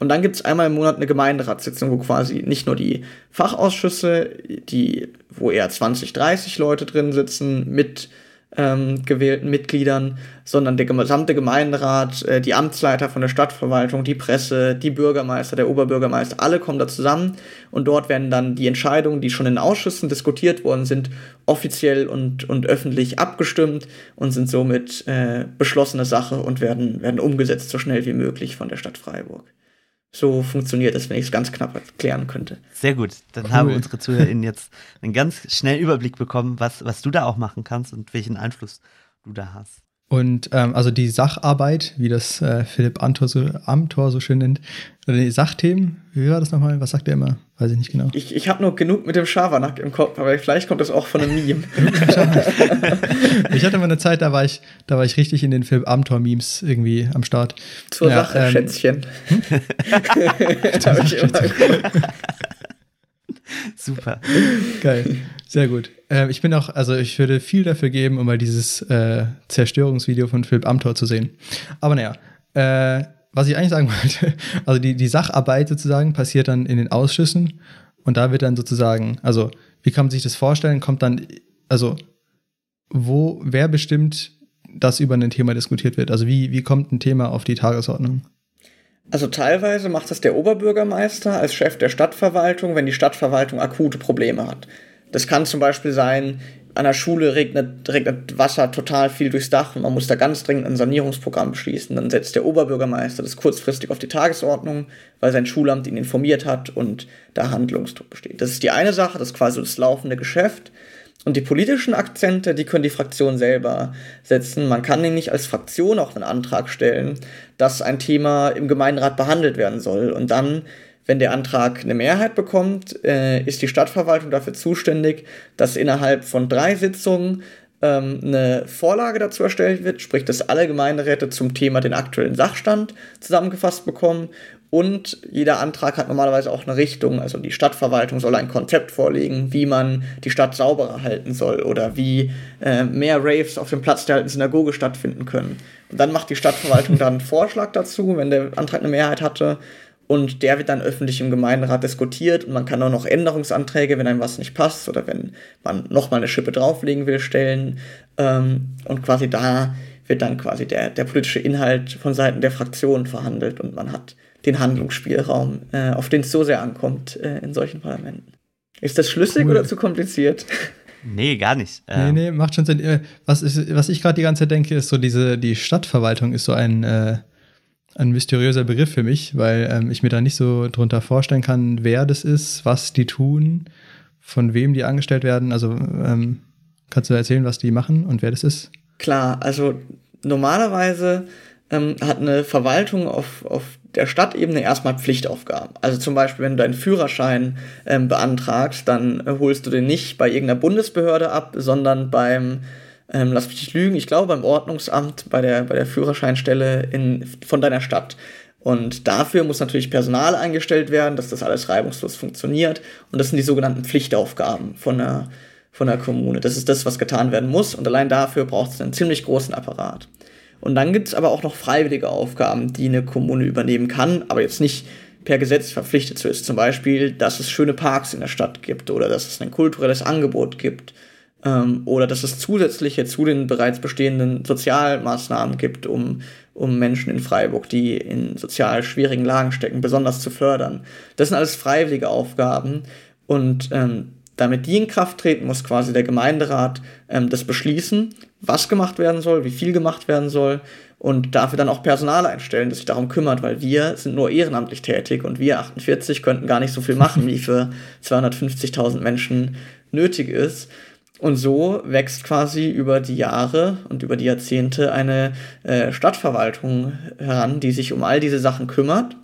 Und dann gibt es einmal im Monat eine Gemeinderatssitzung, wo quasi nicht nur die Fachausschüsse, die, wo eher 20, 30 Leute drin sitzen, mit ähm, gewählten Mitgliedern, sondern der gesamte Gemeinderat, äh, die Amtsleiter von der Stadtverwaltung, die Presse, die Bürgermeister, der Oberbürgermeister, alle kommen da zusammen und dort werden dann die Entscheidungen, die schon in Ausschüssen diskutiert worden sind, offiziell und, und öffentlich abgestimmt und sind somit äh, beschlossene Sache und werden, werden umgesetzt so schnell wie möglich von der Stadt Freiburg. So funktioniert es, wenn ich es ganz knapp erklären könnte. Sehr gut. Dann cool. haben unsere ZuhörerInnen jetzt einen ganz schnellen Überblick bekommen, was, was du da auch machen kannst und welchen Einfluss du da hast. Und ähm, also die Sacharbeit, wie das äh, Philipp Amthor so, Amthor so schön nennt, oder die Sachthemen, wie war das nochmal? Was sagt er immer? Weiß ich nicht genau. Ich, ich habe nur genug mit dem Schabernack im Kopf, aber vielleicht kommt das auch von einem Meme. ich hatte mal eine Zeit, da war ich, da war ich richtig in den Philipp Amthor-Memes irgendwie am Start. Zur ja, Sache, ähm, Schätzchen. Hm? da ich immer Super. Geil. Sehr gut. Ähm, ich bin auch, also ich würde viel dafür geben, um mal dieses äh, Zerstörungsvideo von Philipp Amthor zu sehen. Aber naja, äh, was ich eigentlich sagen wollte, also die, die Sacharbeit sozusagen passiert dann in den Ausschüssen und da wird dann sozusagen, also wie kann man sich das vorstellen, kommt dann, also wo, wer bestimmt, dass über ein Thema diskutiert wird? Also wie, wie kommt ein Thema auf die Tagesordnung? Also teilweise macht das der Oberbürgermeister als Chef der Stadtverwaltung, wenn die Stadtverwaltung akute Probleme hat. Das kann zum Beispiel sein, an der Schule regnet, regnet Wasser total viel durchs Dach und man muss da ganz dringend ein Sanierungsprogramm beschließen. Dann setzt der Oberbürgermeister das kurzfristig auf die Tagesordnung, weil sein Schulamt ihn informiert hat und da Handlungsdruck besteht. Das ist die eine Sache, das ist quasi das laufende Geschäft. Und die politischen Akzente, die können die Fraktion selber setzen. Man kann nämlich als Fraktion auch einen Antrag stellen, dass ein Thema im Gemeinderat behandelt werden soll. Und dann, wenn der Antrag eine Mehrheit bekommt, äh, ist die Stadtverwaltung dafür zuständig, dass innerhalb von drei Sitzungen ähm, eine Vorlage dazu erstellt wird, sprich, dass alle Gemeinderäte zum Thema den aktuellen Sachstand zusammengefasst bekommen und jeder Antrag hat normalerweise auch eine Richtung. Also die Stadtverwaltung soll ein Konzept vorlegen, wie man die Stadt sauberer halten soll oder wie äh, mehr Raves auf dem Platz der alten Synagoge stattfinden können. Und dann macht die Stadtverwaltung dann einen Vorschlag dazu, wenn der Antrag eine Mehrheit hatte. Und der wird dann öffentlich im Gemeinderat diskutiert und man kann auch noch Änderungsanträge, wenn einem was nicht passt oder wenn man nochmal eine Schippe drauflegen will, stellen. Ähm, und quasi da wird dann quasi der, der politische Inhalt von Seiten der Fraktion verhandelt und man hat den Handlungsspielraum, äh, auf den es so sehr ankommt äh, in solchen Parlamenten. Ist das schlüssig cool. oder zu kompliziert? Nee, gar nicht. Nee, nee, macht schon Sinn. Äh, was, ist, was ich gerade die ganze Zeit denke, ist so diese, die Stadtverwaltung ist so ein, äh, ein mysteriöser Begriff für mich, weil ähm, ich mir da nicht so drunter vorstellen kann, wer das ist, was die tun, von wem die angestellt werden. Also ähm, kannst du erzählen, was die machen und wer das ist? Klar, also normalerweise ähm, hat eine Verwaltung auf, auf der Stadtebene erstmal Pflichtaufgaben. Also zum Beispiel, wenn du deinen Führerschein ähm, beantragst, dann äh, holst du den nicht bei irgendeiner Bundesbehörde ab, sondern beim, ähm, lass mich nicht lügen, ich glaube beim Ordnungsamt, bei der, bei der Führerscheinstelle in, von deiner Stadt. Und dafür muss natürlich Personal eingestellt werden, dass das alles reibungslos funktioniert. Und das sind die sogenannten Pflichtaufgaben von der, von der Kommune. Das ist das, was getan werden muss. Und allein dafür braucht es einen ziemlich großen Apparat. Und dann gibt es aber auch noch freiwillige Aufgaben, die eine Kommune übernehmen kann, aber jetzt nicht per Gesetz verpflichtet zu ist. Zum Beispiel, dass es schöne Parks in der Stadt gibt oder dass es ein kulturelles Angebot gibt ähm, oder dass es zusätzliche zu den bereits bestehenden Sozialmaßnahmen gibt, um, um Menschen in Freiburg, die in sozial schwierigen Lagen stecken, besonders zu fördern. Das sind alles freiwillige Aufgaben und ähm, damit die in Kraft treten, muss quasi der Gemeinderat ähm, das beschließen, was gemacht werden soll, wie viel gemacht werden soll und dafür dann auch Personal einstellen, das sich darum kümmert, weil wir sind nur ehrenamtlich tätig und wir 48 könnten gar nicht so viel machen, wie für 250.000 Menschen nötig ist. Und so wächst quasi über die Jahre und über die Jahrzehnte eine äh, Stadtverwaltung heran, die sich um all diese Sachen kümmert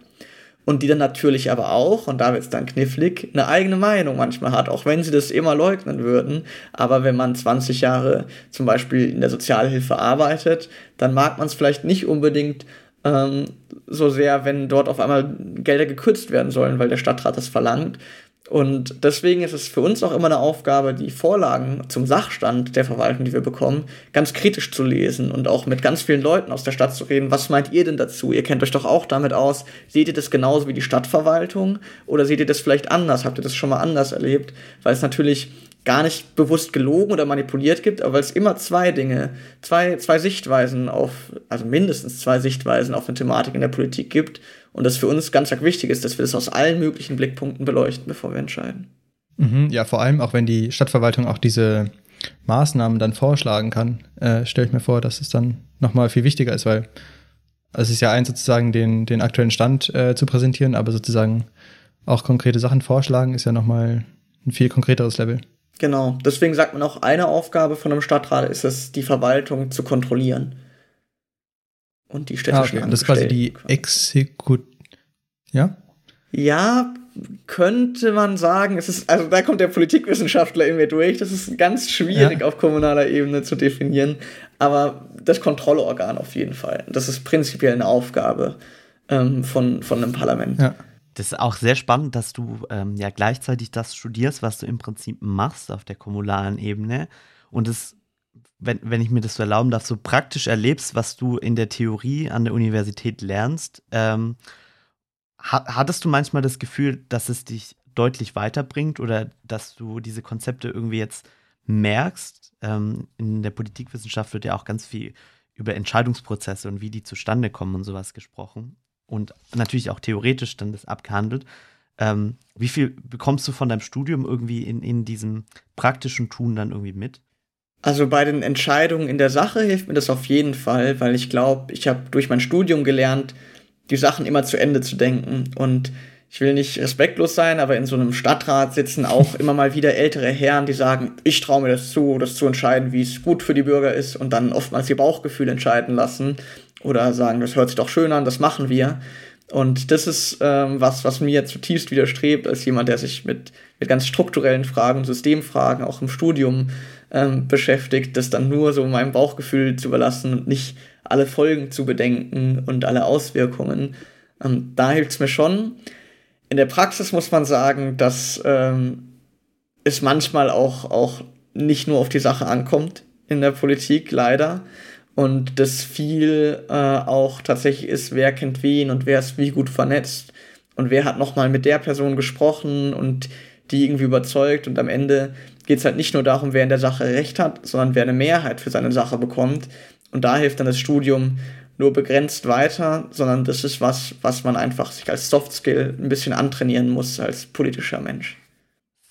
und die dann natürlich aber auch, und da wird es dann knifflig, eine eigene Meinung manchmal hat, auch wenn sie das immer leugnen würden. Aber wenn man 20 Jahre zum Beispiel in der Sozialhilfe arbeitet, dann mag man es vielleicht nicht unbedingt ähm, so sehr, wenn dort auf einmal Gelder gekürzt werden sollen, weil der Stadtrat das verlangt. Und deswegen ist es für uns auch immer eine Aufgabe, die Vorlagen zum Sachstand der Verwaltung, die wir bekommen, ganz kritisch zu lesen und auch mit ganz vielen Leuten aus der Stadt zu reden. Was meint ihr denn dazu? Ihr kennt euch doch auch damit aus. Seht ihr das genauso wie die Stadtverwaltung oder seht ihr das vielleicht anders? Habt ihr das schon mal anders erlebt? Weil es natürlich gar nicht bewusst gelogen oder manipuliert gibt, aber weil es immer zwei Dinge, zwei, zwei Sichtweisen auf, also mindestens zwei Sichtweisen auf eine Thematik in der Politik gibt und das für uns ganz arg wichtig ist, dass wir das aus allen möglichen Blickpunkten beleuchten, bevor wir entscheiden. Mhm, ja, vor allem auch wenn die Stadtverwaltung auch diese Maßnahmen dann vorschlagen kann, äh, stelle ich mir vor, dass es dann nochmal viel wichtiger ist, weil es ist ja eins sozusagen den, den aktuellen Stand äh, zu präsentieren, aber sozusagen auch konkrete Sachen vorschlagen ist ja nochmal ein viel konkreteres Level. Genau, deswegen sagt man auch, eine Aufgabe von einem Stadtrat ist es, die Verwaltung zu kontrollieren und die städtischen ah, okay. Das ist quasi die Exekut. Ja? Ja, könnte man sagen. Es ist, also da kommt der Politikwissenschaftler in mir durch. Das ist ganz schwierig ja. auf kommunaler Ebene zu definieren. Aber das Kontrollorgan auf jeden Fall. Das ist prinzipiell eine Aufgabe ähm, von, von einem Parlament. Ja. Das ist auch sehr spannend, dass du ähm, ja gleichzeitig das studierst, was du im Prinzip machst auf der kommunalen Ebene. Und es wenn, wenn ich mir das so erlauben darf, so praktisch erlebst, was du in der Theorie an der Universität lernst, ähm, hattest du manchmal das Gefühl, dass es dich deutlich weiterbringt oder dass du diese Konzepte irgendwie jetzt merkst? Ähm, in der Politikwissenschaft wird ja auch ganz viel über Entscheidungsprozesse und wie die zustande kommen und sowas gesprochen. Und natürlich auch theoretisch dann das abgehandelt. Ähm, wie viel bekommst du von deinem Studium irgendwie in, in diesem praktischen Tun dann irgendwie mit? Also bei den Entscheidungen in der Sache hilft mir das auf jeden Fall, weil ich glaube, ich habe durch mein Studium gelernt, die Sachen immer zu Ende zu denken. Und ich will nicht respektlos sein, aber in so einem Stadtrat sitzen auch immer mal wieder ältere Herren, die sagen, ich traue mir das zu, das zu entscheiden, wie es gut für die Bürger ist und dann oftmals ihr Bauchgefühl entscheiden lassen oder sagen, das hört sich doch schön an, das machen wir. Und das ist ähm, was, was mir zutiefst widerstrebt, als jemand, der sich mit, mit ganz strukturellen Fragen, Systemfragen auch im Studium ähm, beschäftigt, das dann nur so meinem Bauchgefühl zu überlassen und nicht alle Folgen zu bedenken und alle Auswirkungen. Ähm, da hilft es mir schon. In der Praxis muss man sagen, dass ähm, es manchmal auch, auch nicht nur auf die Sache ankommt in der Politik, leider. Und das viel äh, auch tatsächlich ist, wer kennt wen und wer ist wie gut vernetzt und wer hat nochmal mit der Person gesprochen und die irgendwie überzeugt und am Ende geht es halt nicht nur darum, wer in der Sache recht hat, sondern wer eine Mehrheit für seine Sache bekommt. Und da hilft dann das Studium nur begrenzt weiter, sondern das ist was, was man einfach sich als Soft Skill ein bisschen antrainieren muss als politischer Mensch.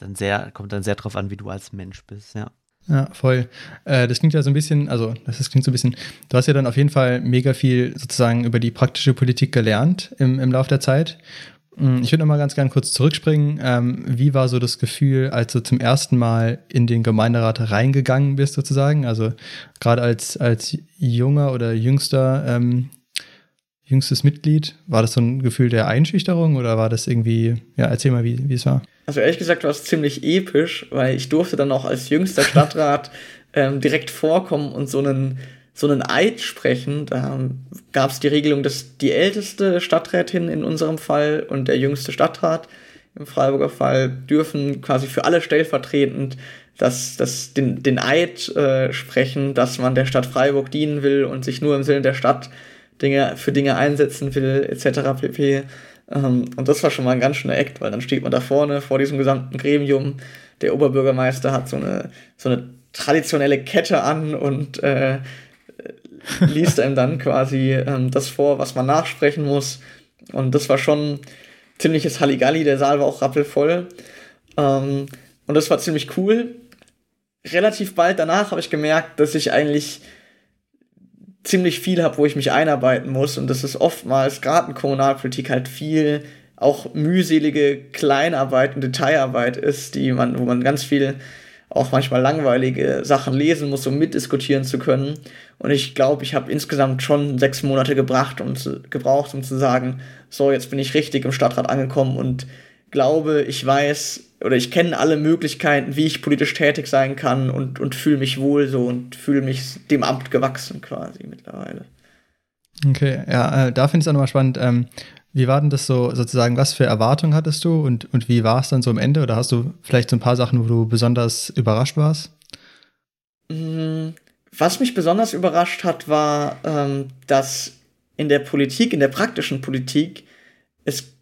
Dann sehr, kommt dann sehr drauf an, wie du als Mensch bist, ja. Ja, voll. Äh, das klingt ja so ein bisschen, also das klingt so ein bisschen, du hast ja dann auf jeden Fall mega viel sozusagen über die praktische Politik gelernt im, im Laufe der Zeit. Mm, ich würde noch mal ganz gerne kurz zurückspringen. Ähm, wie war so das Gefühl, als du zum ersten Mal in den Gemeinderat reingegangen bist, sozusagen? Also gerade als, als junger oder jüngster ähm, jüngstes Mitglied. War das so ein Gefühl der Einschüchterung oder war das irgendwie, ja, erzähl mal, wie, wie es war. Also ehrlich gesagt war es ziemlich episch, weil ich durfte dann auch als jüngster Stadtrat ähm, direkt vorkommen und so einen, so einen Eid sprechen. Da gab es die Regelung, dass die älteste Stadträtin in unserem Fall und der jüngste Stadtrat im Freiburger Fall dürfen quasi für alle stellvertretend das, das, den, den Eid äh, sprechen, dass man der Stadt Freiburg dienen will und sich nur im Sinne der Stadt Dinge, für Dinge einsetzen will, etc. pp. Ähm, und das war schon mal ein ganz schöner Act, weil dann steht man da vorne vor diesem gesamten Gremium. Der Oberbürgermeister hat so eine, so eine traditionelle Kette an und äh, liest einem dann quasi ähm, das vor, was man nachsprechen muss. Und das war schon ziemliches Halligalli. Der Saal war auch rappelvoll. Ähm, und das war ziemlich cool. Relativ bald danach habe ich gemerkt, dass ich eigentlich ziemlich viel habe, wo ich mich einarbeiten muss. Und das ist oftmals, gerade in Kommunalpolitik, halt viel auch mühselige Kleinarbeit und Detailarbeit ist, die man, wo man ganz viel auch manchmal langweilige Sachen lesen muss, um mitdiskutieren zu können. Und ich glaube, ich habe insgesamt schon sechs Monate gebracht, zu, gebraucht, um zu sagen, so, jetzt bin ich richtig im Stadtrat angekommen und glaube, ich weiß oder ich kenne alle Möglichkeiten, wie ich politisch tätig sein kann und, und fühle mich wohl so und fühle mich dem Amt gewachsen quasi mittlerweile. Okay, ja, äh, da finde ich es auch nochmal spannend. Ähm, wie war denn das so sozusagen, was für Erwartungen hattest du und, und wie war es dann so am Ende? Oder hast du vielleicht so ein paar Sachen, wo du besonders überrascht warst? Mm, was mich besonders überrascht hat, war, ähm, dass in der Politik, in der praktischen Politik, es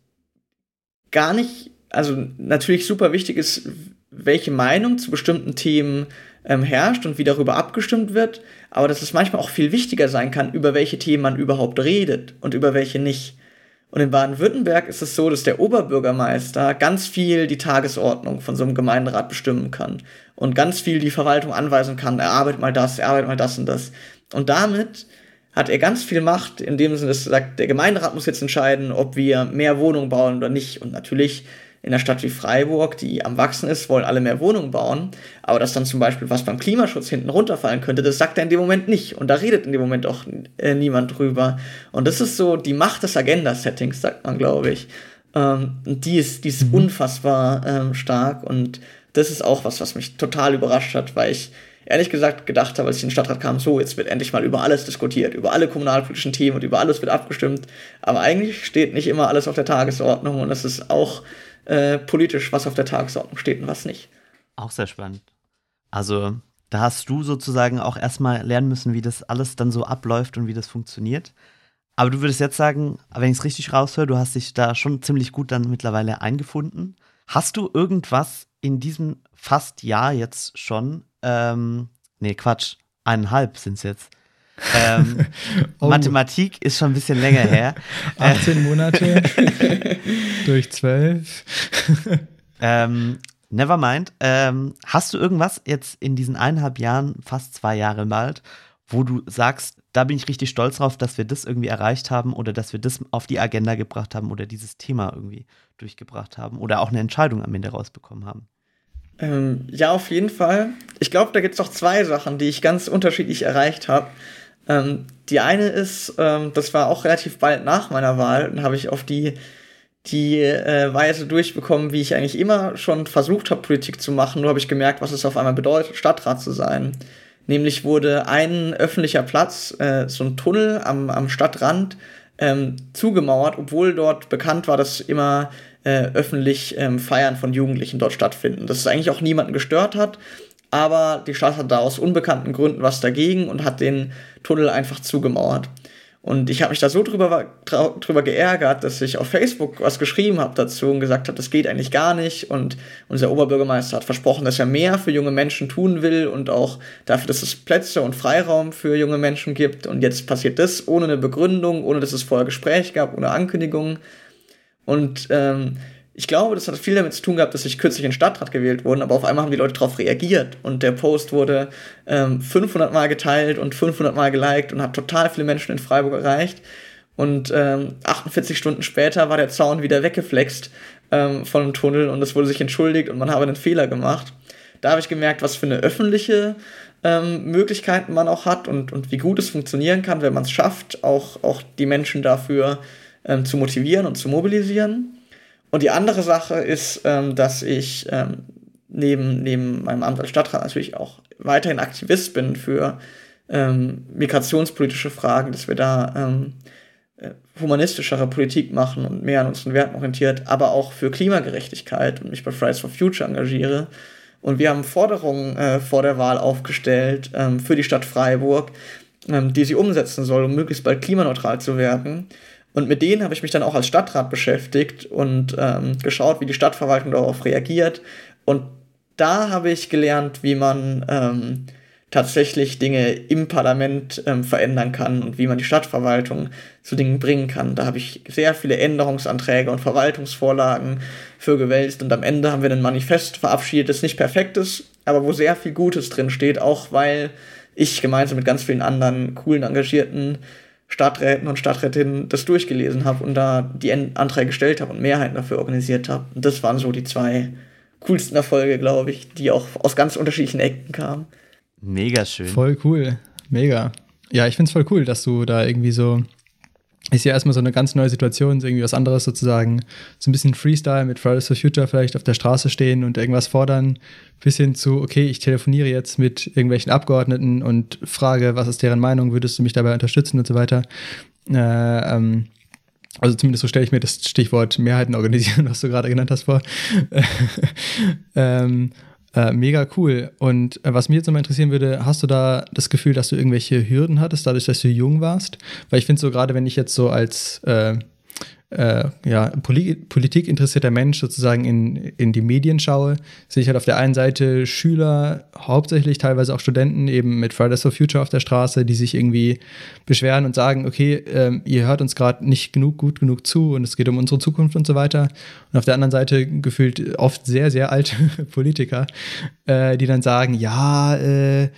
gar nicht also natürlich super wichtig ist, welche Meinung zu bestimmten Themen ähm, herrscht und wie darüber abgestimmt wird, aber dass es manchmal auch viel wichtiger sein kann, über welche Themen man überhaupt redet und über welche nicht. Und in Baden-Württemberg ist es so, dass der Oberbürgermeister ganz viel die Tagesordnung von so einem Gemeinderat bestimmen kann und ganz viel die Verwaltung anweisen kann, er arbeitet mal das, er arbeitet mal das und das. Und damit hat er ganz viel Macht, in dem Sinne, dass er sagt, der Gemeinderat muss jetzt entscheiden, ob wir mehr Wohnungen bauen oder nicht. Und natürlich in einer Stadt wie Freiburg, die am Wachsen ist, wollen alle mehr Wohnungen bauen. Aber dass dann zum Beispiel was beim Klimaschutz hinten runterfallen könnte, das sagt er in dem Moment nicht. Und da redet in dem Moment auch äh, niemand drüber. Und das ist so die Macht des Agenda-Settings, sagt man, glaube ich. Ähm, die ist, die ist mhm. unfassbar ähm, stark. Und das ist auch was, was mich total überrascht hat, weil ich ehrlich gesagt gedacht habe, als ich in den Stadtrat kam, so, jetzt wird endlich mal über alles diskutiert, über alle kommunalpolitischen Themen und über alles wird abgestimmt. Aber eigentlich steht nicht immer alles auf der Tagesordnung und das ist auch äh, politisch, was auf der Tagesordnung steht und was nicht. Auch sehr spannend. Also, da hast du sozusagen auch erstmal lernen müssen, wie das alles dann so abläuft und wie das funktioniert. Aber du würdest jetzt sagen, wenn ich es richtig raushöre, du hast dich da schon ziemlich gut dann mittlerweile eingefunden. Hast du irgendwas in diesem fast Jahr jetzt schon, ähm, nee, Quatsch, eineinhalb sind es jetzt, ähm, oh. Mathematik ist schon ein bisschen länger her. 18 Monate durch 12. ähm, never mind. Ähm, hast du irgendwas jetzt in diesen eineinhalb Jahren, fast zwei Jahre bald, wo du sagst, da bin ich richtig stolz drauf, dass wir das irgendwie erreicht haben oder dass wir das auf die Agenda gebracht haben oder dieses Thema irgendwie durchgebracht haben oder auch eine Entscheidung am Ende rausbekommen haben? Ähm, ja, auf jeden Fall. Ich glaube, da gibt es auch zwei Sachen, die ich ganz unterschiedlich erreicht habe. Ähm, die eine ist, ähm, das war auch relativ bald nach meiner Wahl, dann habe ich auf die, die äh, Weise durchbekommen, wie ich eigentlich immer schon versucht habe, Politik zu machen. Nur habe ich gemerkt, was es auf einmal bedeutet, Stadtrat zu sein. Nämlich wurde ein öffentlicher Platz, äh, so ein Tunnel am, am Stadtrand, ähm, zugemauert, obwohl dort bekannt war, dass immer äh, öffentlich ähm, Feiern von Jugendlichen dort stattfinden. Dass es eigentlich auch niemanden gestört hat aber die Stadt hat da aus unbekannten Gründen was dagegen und hat den Tunnel einfach zugemauert. Und ich habe mich da so drüber, drüber geärgert, dass ich auf Facebook was geschrieben habe dazu und gesagt habe, das geht eigentlich gar nicht. Und unser Oberbürgermeister hat versprochen, dass er mehr für junge Menschen tun will und auch dafür, dass es Plätze und Freiraum für junge Menschen gibt. Und jetzt passiert das ohne eine Begründung, ohne dass es vorher Gespräch gab, ohne Ankündigung. Und ähm, ich glaube, das hat viel damit zu tun gehabt, dass ich kürzlich in Stadtrat gewählt wurde, aber auf einmal haben die Leute darauf reagiert und der Post wurde ähm, 500 Mal geteilt und 500 Mal geliked und hat total viele Menschen in Freiburg erreicht. Und ähm, 48 Stunden später war der Zaun wieder weggeflext ähm, von dem Tunnel und es wurde sich entschuldigt und man habe einen Fehler gemacht. da habe ich gemerkt, was für eine öffentliche ähm, Möglichkeiten man auch hat und, und wie gut es funktionieren kann, wenn man es schafft, auch, auch die Menschen dafür ähm, zu motivieren und zu mobilisieren. Und die andere Sache ist, ähm, dass ich ähm, neben, neben meinem Amt als Stadtrat natürlich auch weiterhin Aktivist bin für ähm, migrationspolitische Fragen, dass wir da ähm, äh, humanistischere Politik machen und mehr an unseren Werten orientiert, aber auch für Klimagerechtigkeit und mich bei Fridays for Future engagiere. Und wir haben Forderungen äh, vor der Wahl aufgestellt ähm, für die Stadt Freiburg, ähm, die sie umsetzen soll, um möglichst bald klimaneutral zu werden. Und mit denen habe ich mich dann auch als Stadtrat beschäftigt und ähm, geschaut, wie die Stadtverwaltung darauf reagiert. Und da habe ich gelernt, wie man ähm, tatsächlich Dinge im Parlament ähm, verändern kann und wie man die Stadtverwaltung zu Dingen bringen kann. Da habe ich sehr viele Änderungsanträge und Verwaltungsvorlagen für gewälzt und am Ende haben wir ein Manifest verabschiedet, das nicht perfekt ist, aber wo sehr viel Gutes drin steht, auch weil ich gemeinsam mit ganz vielen anderen coolen, engagierten Stadträten und Stadträtinnen das durchgelesen habe und da die Anträge gestellt habe und Mehrheiten dafür organisiert habe. Und das waren so die zwei coolsten Erfolge, glaube ich, die auch aus ganz unterschiedlichen Ecken kamen. Mega schön. Voll cool. Mega. Ja, ich finde es voll cool, dass du da irgendwie so. Ist ja erstmal so eine ganz neue Situation, irgendwie was anderes sozusagen. So ein bisschen Freestyle mit Fridays for Future vielleicht auf der Straße stehen und irgendwas fordern, bis hin zu, okay, ich telefoniere jetzt mit irgendwelchen Abgeordneten und frage, was ist deren Meinung, würdest du mich dabei unterstützen und so weiter. Äh, ähm, also zumindest so stelle ich mir das Stichwort Mehrheiten organisieren, was du gerade genannt hast, vor. ähm, äh, mega cool. Und äh, was mich jetzt nochmal interessieren würde, hast du da das Gefühl, dass du irgendwelche Hürden hattest, dadurch, dass du jung warst? Weil ich finde so gerade, wenn ich jetzt so als äh, äh, ja, Politik interessierter Mensch sozusagen in, in die Medien schaue, sehe ich halt auf der einen Seite Schüler, hauptsächlich teilweise auch Studenten, eben mit Fridays for Future auf der Straße, die sich irgendwie beschweren und sagen, okay, ähm, ihr hört uns gerade nicht genug, gut genug zu und es geht um unsere Zukunft und so weiter. Und auf der anderen Seite gefühlt oft sehr, sehr alte Politiker, äh, die dann sagen, ja, äh,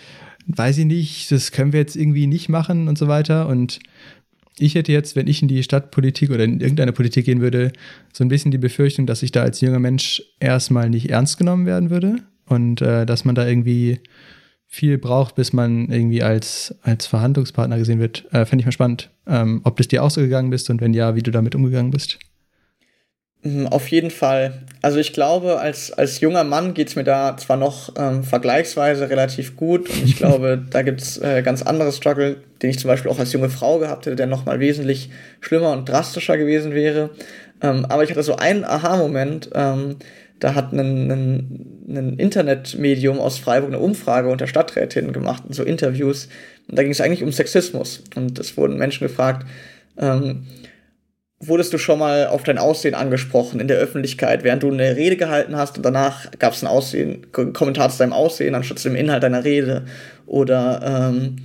weiß ich nicht, das können wir jetzt irgendwie nicht machen und so weiter. Und ich hätte jetzt, wenn ich in die Stadtpolitik oder in irgendeine Politik gehen würde, so ein bisschen die Befürchtung, dass ich da als junger Mensch erstmal nicht ernst genommen werden würde und äh, dass man da irgendwie viel braucht, bis man irgendwie als, als Verhandlungspartner gesehen wird. Äh, Fände ich mal spannend, ähm, ob das dir auch so gegangen bist und wenn ja, wie du damit umgegangen bist. Mhm, auf jeden Fall. Also ich glaube, als, als junger Mann geht es mir da zwar noch ähm, vergleichsweise relativ gut und ich glaube, da gibt es äh, ganz andere Struggle, den ich zum Beispiel auch als junge Frau gehabt hätte, der nochmal wesentlich schlimmer und drastischer gewesen wäre. Ähm, aber ich hatte so einen Aha-Moment, ähm, da hat ein, ein, ein Internetmedium aus Freiburg eine Umfrage unter Stadträtinnen gemacht und so Interviews. Und da ging es eigentlich um Sexismus. Und es wurden Menschen gefragt, ähm, wurdest du schon mal auf dein Aussehen angesprochen in der Öffentlichkeit, während du eine Rede gehalten hast und danach gab es ein Aussehen, Kommentar zu deinem Aussehen anstatt zu dem Inhalt deiner Rede? Oder ähm,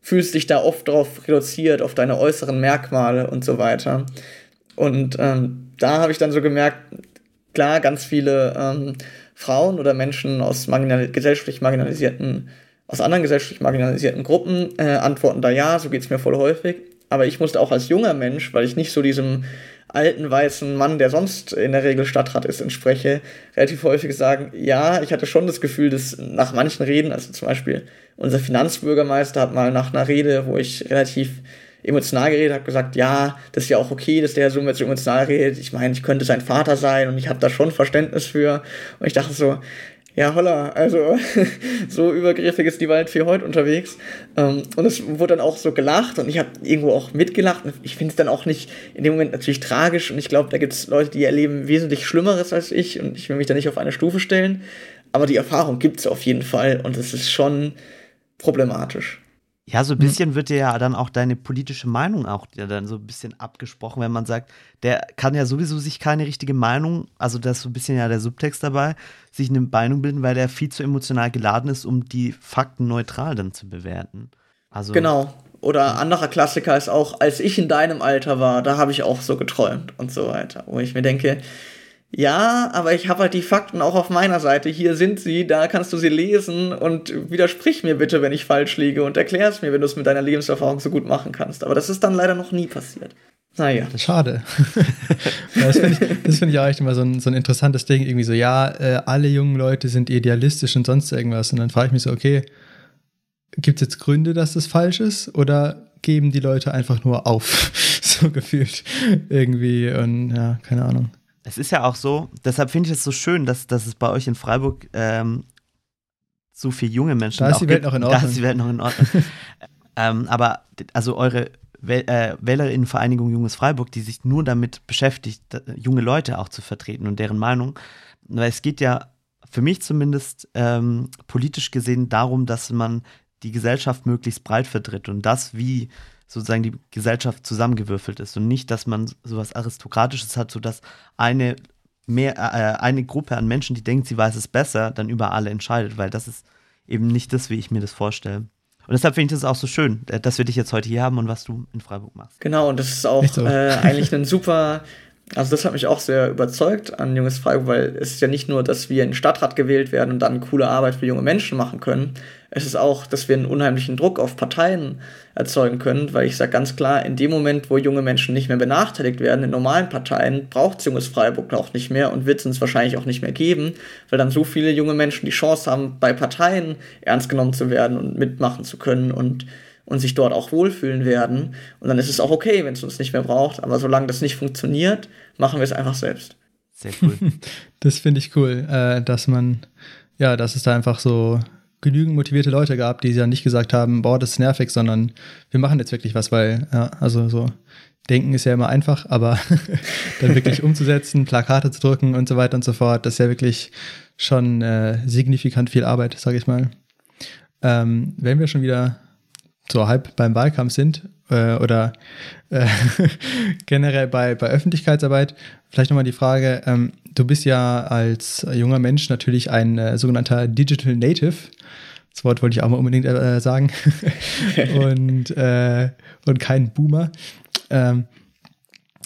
fühlst dich da oft darauf reduziert, auf deine äußeren Merkmale und so weiter? Und ähm, da habe ich dann so gemerkt, klar, ganz viele ähm, Frauen oder Menschen aus marginal gesellschaftlich marginalisierten, aus anderen gesellschaftlich marginalisierten Gruppen äh, antworten da ja, so geht es mir voll häufig aber ich musste auch als junger Mensch, weil ich nicht so diesem alten weißen Mann, der sonst in der Regel Stadtrat ist, entspreche, relativ häufig sagen, ja, ich hatte schon das Gefühl, dass nach manchen Reden, also zum Beispiel unser Finanzbürgermeister hat mal nach einer Rede, wo ich relativ emotional geredet habe, gesagt, ja, das ist ja auch okay, dass der Herr Summe so emotional redet. Ich meine, ich könnte sein Vater sein und ich habe da schon Verständnis für. Und ich dachte so, ja, holla, also so übergriffig ist die Waldfee heute unterwegs. Ähm, und es wurde dann auch so gelacht und ich habe irgendwo auch mitgelacht. Ich finde es dann auch nicht in dem Moment natürlich tragisch und ich glaube, da gibt es Leute, die erleben wesentlich Schlimmeres als ich und ich will mich da nicht auf eine Stufe stellen. Aber die Erfahrung gibt es auf jeden Fall und es ist schon problematisch. Ja, so ein hm. bisschen wird dir ja dann auch deine politische Meinung auch ja dann so ein bisschen abgesprochen, wenn man sagt, der kann ja sowieso sich keine richtige Meinung, also da ist so ein bisschen ja der Subtext dabei, sich eine Meinung bilden, weil der viel zu emotional geladen ist, um die Fakten neutral dann zu bewerten. Also genau. Oder anderer Klassiker ist auch, als ich in deinem Alter war, da habe ich auch so geträumt und so weiter. Wo ich mir denke, ja, aber ich habe halt die Fakten auch auf meiner Seite. Hier sind sie, da kannst du sie lesen und widersprich mir bitte, wenn ich falsch liege und erklär es mir, wenn du es mit deiner Lebenserfahrung so gut machen kannst. Aber das ist dann leider noch nie passiert. Naja. Schade. Das finde ich, find ich auch echt immer so ein, so ein interessantes Ding. Irgendwie so, ja, äh, alle jungen Leute sind idealistisch und sonst irgendwas. Und dann frage ich mich so, okay, gibt es jetzt Gründe, dass das falsch ist? Oder geben die Leute einfach nur auf? so gefühlt irgendwie. Und ja, keine Ahnung. Es ist ja auch so, deshalb finde ich es so schön, dass, dass es bei euch in Freiburg ähm, so viele junge Menschen Da ist die Welt gibt. noch in Da Ordnung. ist die Welt noch in Ordnung. ähm, aber also eure Wähl äh, Wählerinnenvereinigung Junges Freiburg, die sich nur damit beschäftigt, da, junge Leute auch zu vertreten und deren Meinung. Weil es geht ja für mich zumindest ähm, politisch gesehen darum, dass man die Gesellschaft möglichst breit vertritt und das, wie sozusagen die Gesellschaft zusammengewürfelt ist und nicht, dass man sowas Aristokratisches hat, sodass eine mehr, äh, eine Gruppe an Menschen, die denkt, sie weiß es besser, dann über alle entscheidet, weil das ist eben nicht das, wie ich mir das vorstelle. Und deshalb finde ich das auch so schön, äh, dass wir dich jetzt heute hier haben und was du in Freiburg machst. Genau, und das ist auch so. äh, eigentlich ein super, also das hat mich auch sehr überzeugt an Junges Freiburg, weil es ist ja nicht nur, dass wir in den Stadtrat gewählt werden und dann coole Arbeit für junge Menschen machen können. Es ist auch, dass wir einen unheimlichen Druck auf Parteien erzeugen können, weil ich sage ganz klar, in dem Moment, wo junge Menschen nicht mehr benachteiligt werden, in normalen Parteien, braucht Junges Freiburg auch nicht mehr und wird es uns wahrscheinlich auch nicht mehr geben, weil dann so viele junge Menschen die Chance haben, bei Parteien ernst genommen zu werden und mitmachen zu können und und sich dort auch wohlfühlen werden. Und dann ist es auch okay, wenn es uns nicht mehr braucht. Aber solange das nicht funktioniert, machen wir es einfach selbst. Sehr cool. Das finde ich cool, äh, dass man, ja, dass es da einfach so genügend motivierte Leute gab, die ja nicht gesagt haben, boah, das ist nervig, sondern wir machen jetzt wirklich was, weil, ja, also so, denken ist ja immer einfach, aber dann wirklich umzusetzen, Plakate zu drücken und so weiter und so fort, das ist ja wirklich schon äh, signifikant viel Arbeit, sage ich mal. Ähm, wenn wir schon wieder so halb beim Wahlkampf sind äh, oder äh, generell bei, bei Öffentlichkeitsarbeit, vielleicht nochmal die Frage, ähm, du bist ja als junger Mensch natürlich ein äh, sogenannter Digital Native. Das Wort wollte ich auch mal unbedingt äh, sagen. und, äh, und kein Boomer. Ähm,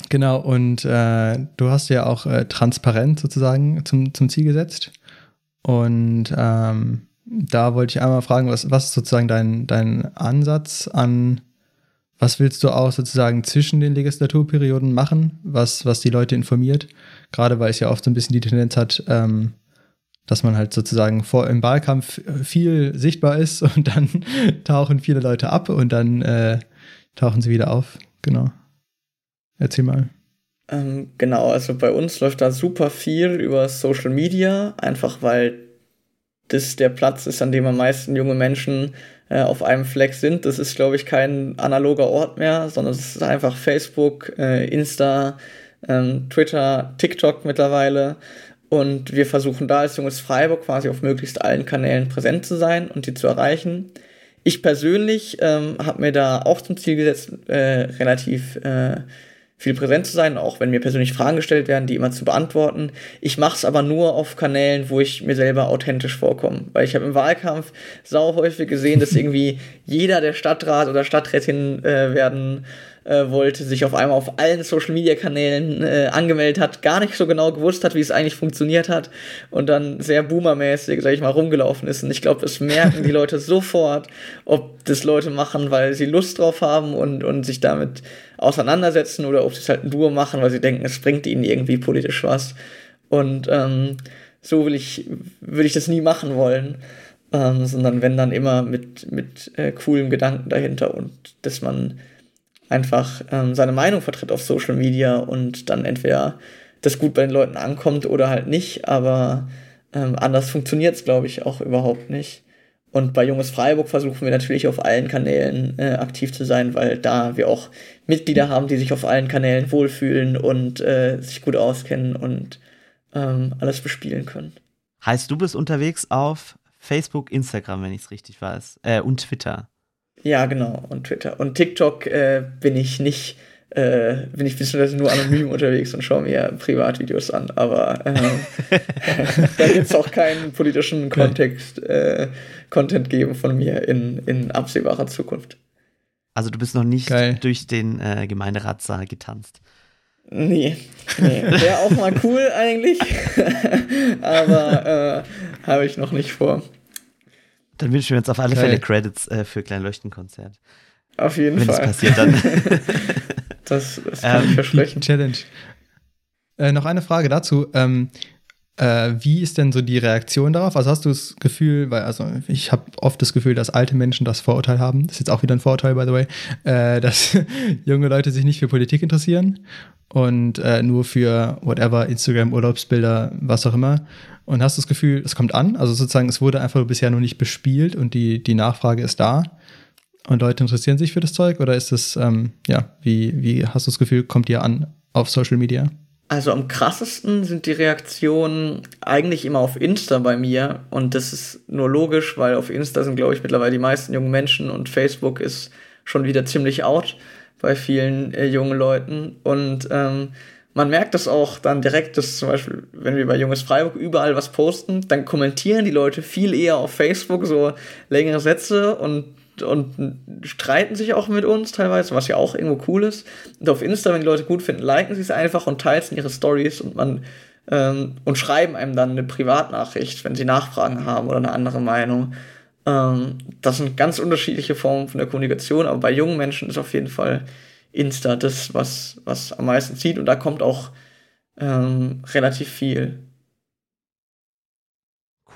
genau, und äh, du hast ja auch transparent sozusagen zum, zum Ziel gesetzt. Und ähm, da wollte ich einmal fragen, was, was ist sozusagen dein, dein Ansatz an, was willst du auch sozusagen zwischen den Legislaturperioden machen, was, was die Leute informiert? Gerade weil es ja oft so ein bisschen die Tendenz hat, ähm, dass man halt sozusagen vor im Wahlkampf viel sichtbar ist und dann tauchen viele Leute ab und dann äh, tauchen sie wieder auf. Genau. Erzähl mal. Ähm, genau, also bei uns läuft da super viel über Social Media, einfach weil das der Platz ist, an dem am meisten junge Menschen äh, auf einem Fleck sind. Das ist, glaube ich, kein analoger Ort mehr, sondern es ist einfach Facebook, äh, Insta, ähm, Twitter, TikTok mittlerweile. Und wir versuchen da als Junges Freiburg quasi auf möglichst allen Kanälen präsent zu sein und die zu erreichen. Ich persönlich ähm, habe mir da auch zum Ziel gesetzt, äh, relativ äh, viel präsent zu sein, auch wenn mir persönlich Fragen gestellt werden, die immer zu beantworten. Ich mache es aber nur auf Kanälen, wo ich mir selber authentisch vorkomme. Weil ich habe im Wahlkampf sau häufig gesehen, dass irgendwie jeder, der Stadtrat oder Stadträtin äh, werden äh, wollte, sich auf einmal auf allen Social-Media-Kanälen äh, angemeldet hat, gar nicht so genau gewusst hat, wie es eigentlich funktioniert hat und dann sehr boomermäßig, sag ich mal, rumgelaufen ist. Und ich glaube, das merken die Leute sofort, ob das Leute machen, weil sie Lust drauf haben und, und sich damit auseinandersetzen oder ob sie es halt nur machen, weil sie denken, es bringt ihnen irgendwie politisch was. Und ähm, so will ich, will ich das nie machen wollen. Ähm, sondern wenn dann immer mit, mit äh, coolem Gedanken dahinter und dass man einfach ähm, seine Meinung vertritt auf Social Media und dann entweder das gut bei den Leuten ankommt oder halt nicht, aber ähm, anders funktioniert es, glaube ich, auch überhaupt nicht. Und bei Junges Freiburg versuchen wir natürlich auf allen Kanälen äh, aktiv zu sein, weil da wir auch Mitglieder haben, die sich auf allen Kanälen wohlfühlen und äh, sich gut auskennen und ähm, alles bespielen können. Heißt, du bist unterwegs auf Facebook, Instagram, wenn ich es richtig weiß, äh, und Twitter. Ja, genau, und Twitter. Und TikTok äh, bin ich nicht, äh, bin ich beziehungsweise nur anonym unterwegs und schaue mir Privatvideos an, aber äh, da wird es auch keinen politischen Kontext, äh, Content geben von mir in, in absehbarer Zukunft. Also du bist noch nicht Geil. durch den äh, Gemeinderatssaal getanzt. Nee, nee. wäre auch mal cool eigentlich, aber äh, habe ich noch nicht vor. Dann wünschen wir uns auf alle Geil. Fälle Credits äh, für Klein Leuchtenkonzert. Auf jeden Wenn es Fall. passiert, dann. Das, das kann ähm, ich versprechen. Challenge. Äh, noch eine Frage dazu. Ähm, äh, wie ist denn so die Reaktion darauf? Also hast du das Gefühl, weil also ich habe oft das Gefühl, dass alte Menschen das Vorurteil haben, das ist jetzt auch wieder ein Vorurteil, by the way, äh, dass junge Leute sich nicht für Politik interessieren und äh, nur für whatever, Instagram, Urlaubsbilder, was auch immer. Und hast du das Gefühl, es kommt an? Also sozusagen, es wurde einfach bisher noch nicht bespielt und die, die Nachfrage ist da und Leute interessieren sich für das Zeug? Oder ist es, ähm, ja, wie, wie hast du das Gefühl, kommt ihr an auf Social Media? Also am krassesten sind die Reaktionen eigentlich immer auf Insta bei mir. Und das ist nur logisch, weil auf Insta sind, glaube ich, mittlerweile die meisten jungen Menschen und Facebook ist schon wieder ziemlich out bei vielen äh, jungen Leuten. Und ähm, man merkt das auch dann direkt, dass zum Beispiel, wenn wir bei Junges Freiburg überall was posten, dann kommentieren die Leute viel eher auf Facebook so längere Sätze und und streiten sich auch mit uns teilweise, was ja auch irgendwo cool ist. Und auf Insta, wenn die Leute gut finden, liken sie es einfach und teilen ihre Stories und man ähm, und schreiben einem dann eine Privatnachricht, wenn sie Nachfragen haben oder eine andere Meinung. Ähm, das sind ganz unterschiedliche Formen von der Kommunikation, aber bei jungen Menschen ist auf jeden Fall Insta das, was, was am meisten zieht und da kommt auch ähm, relativ viel.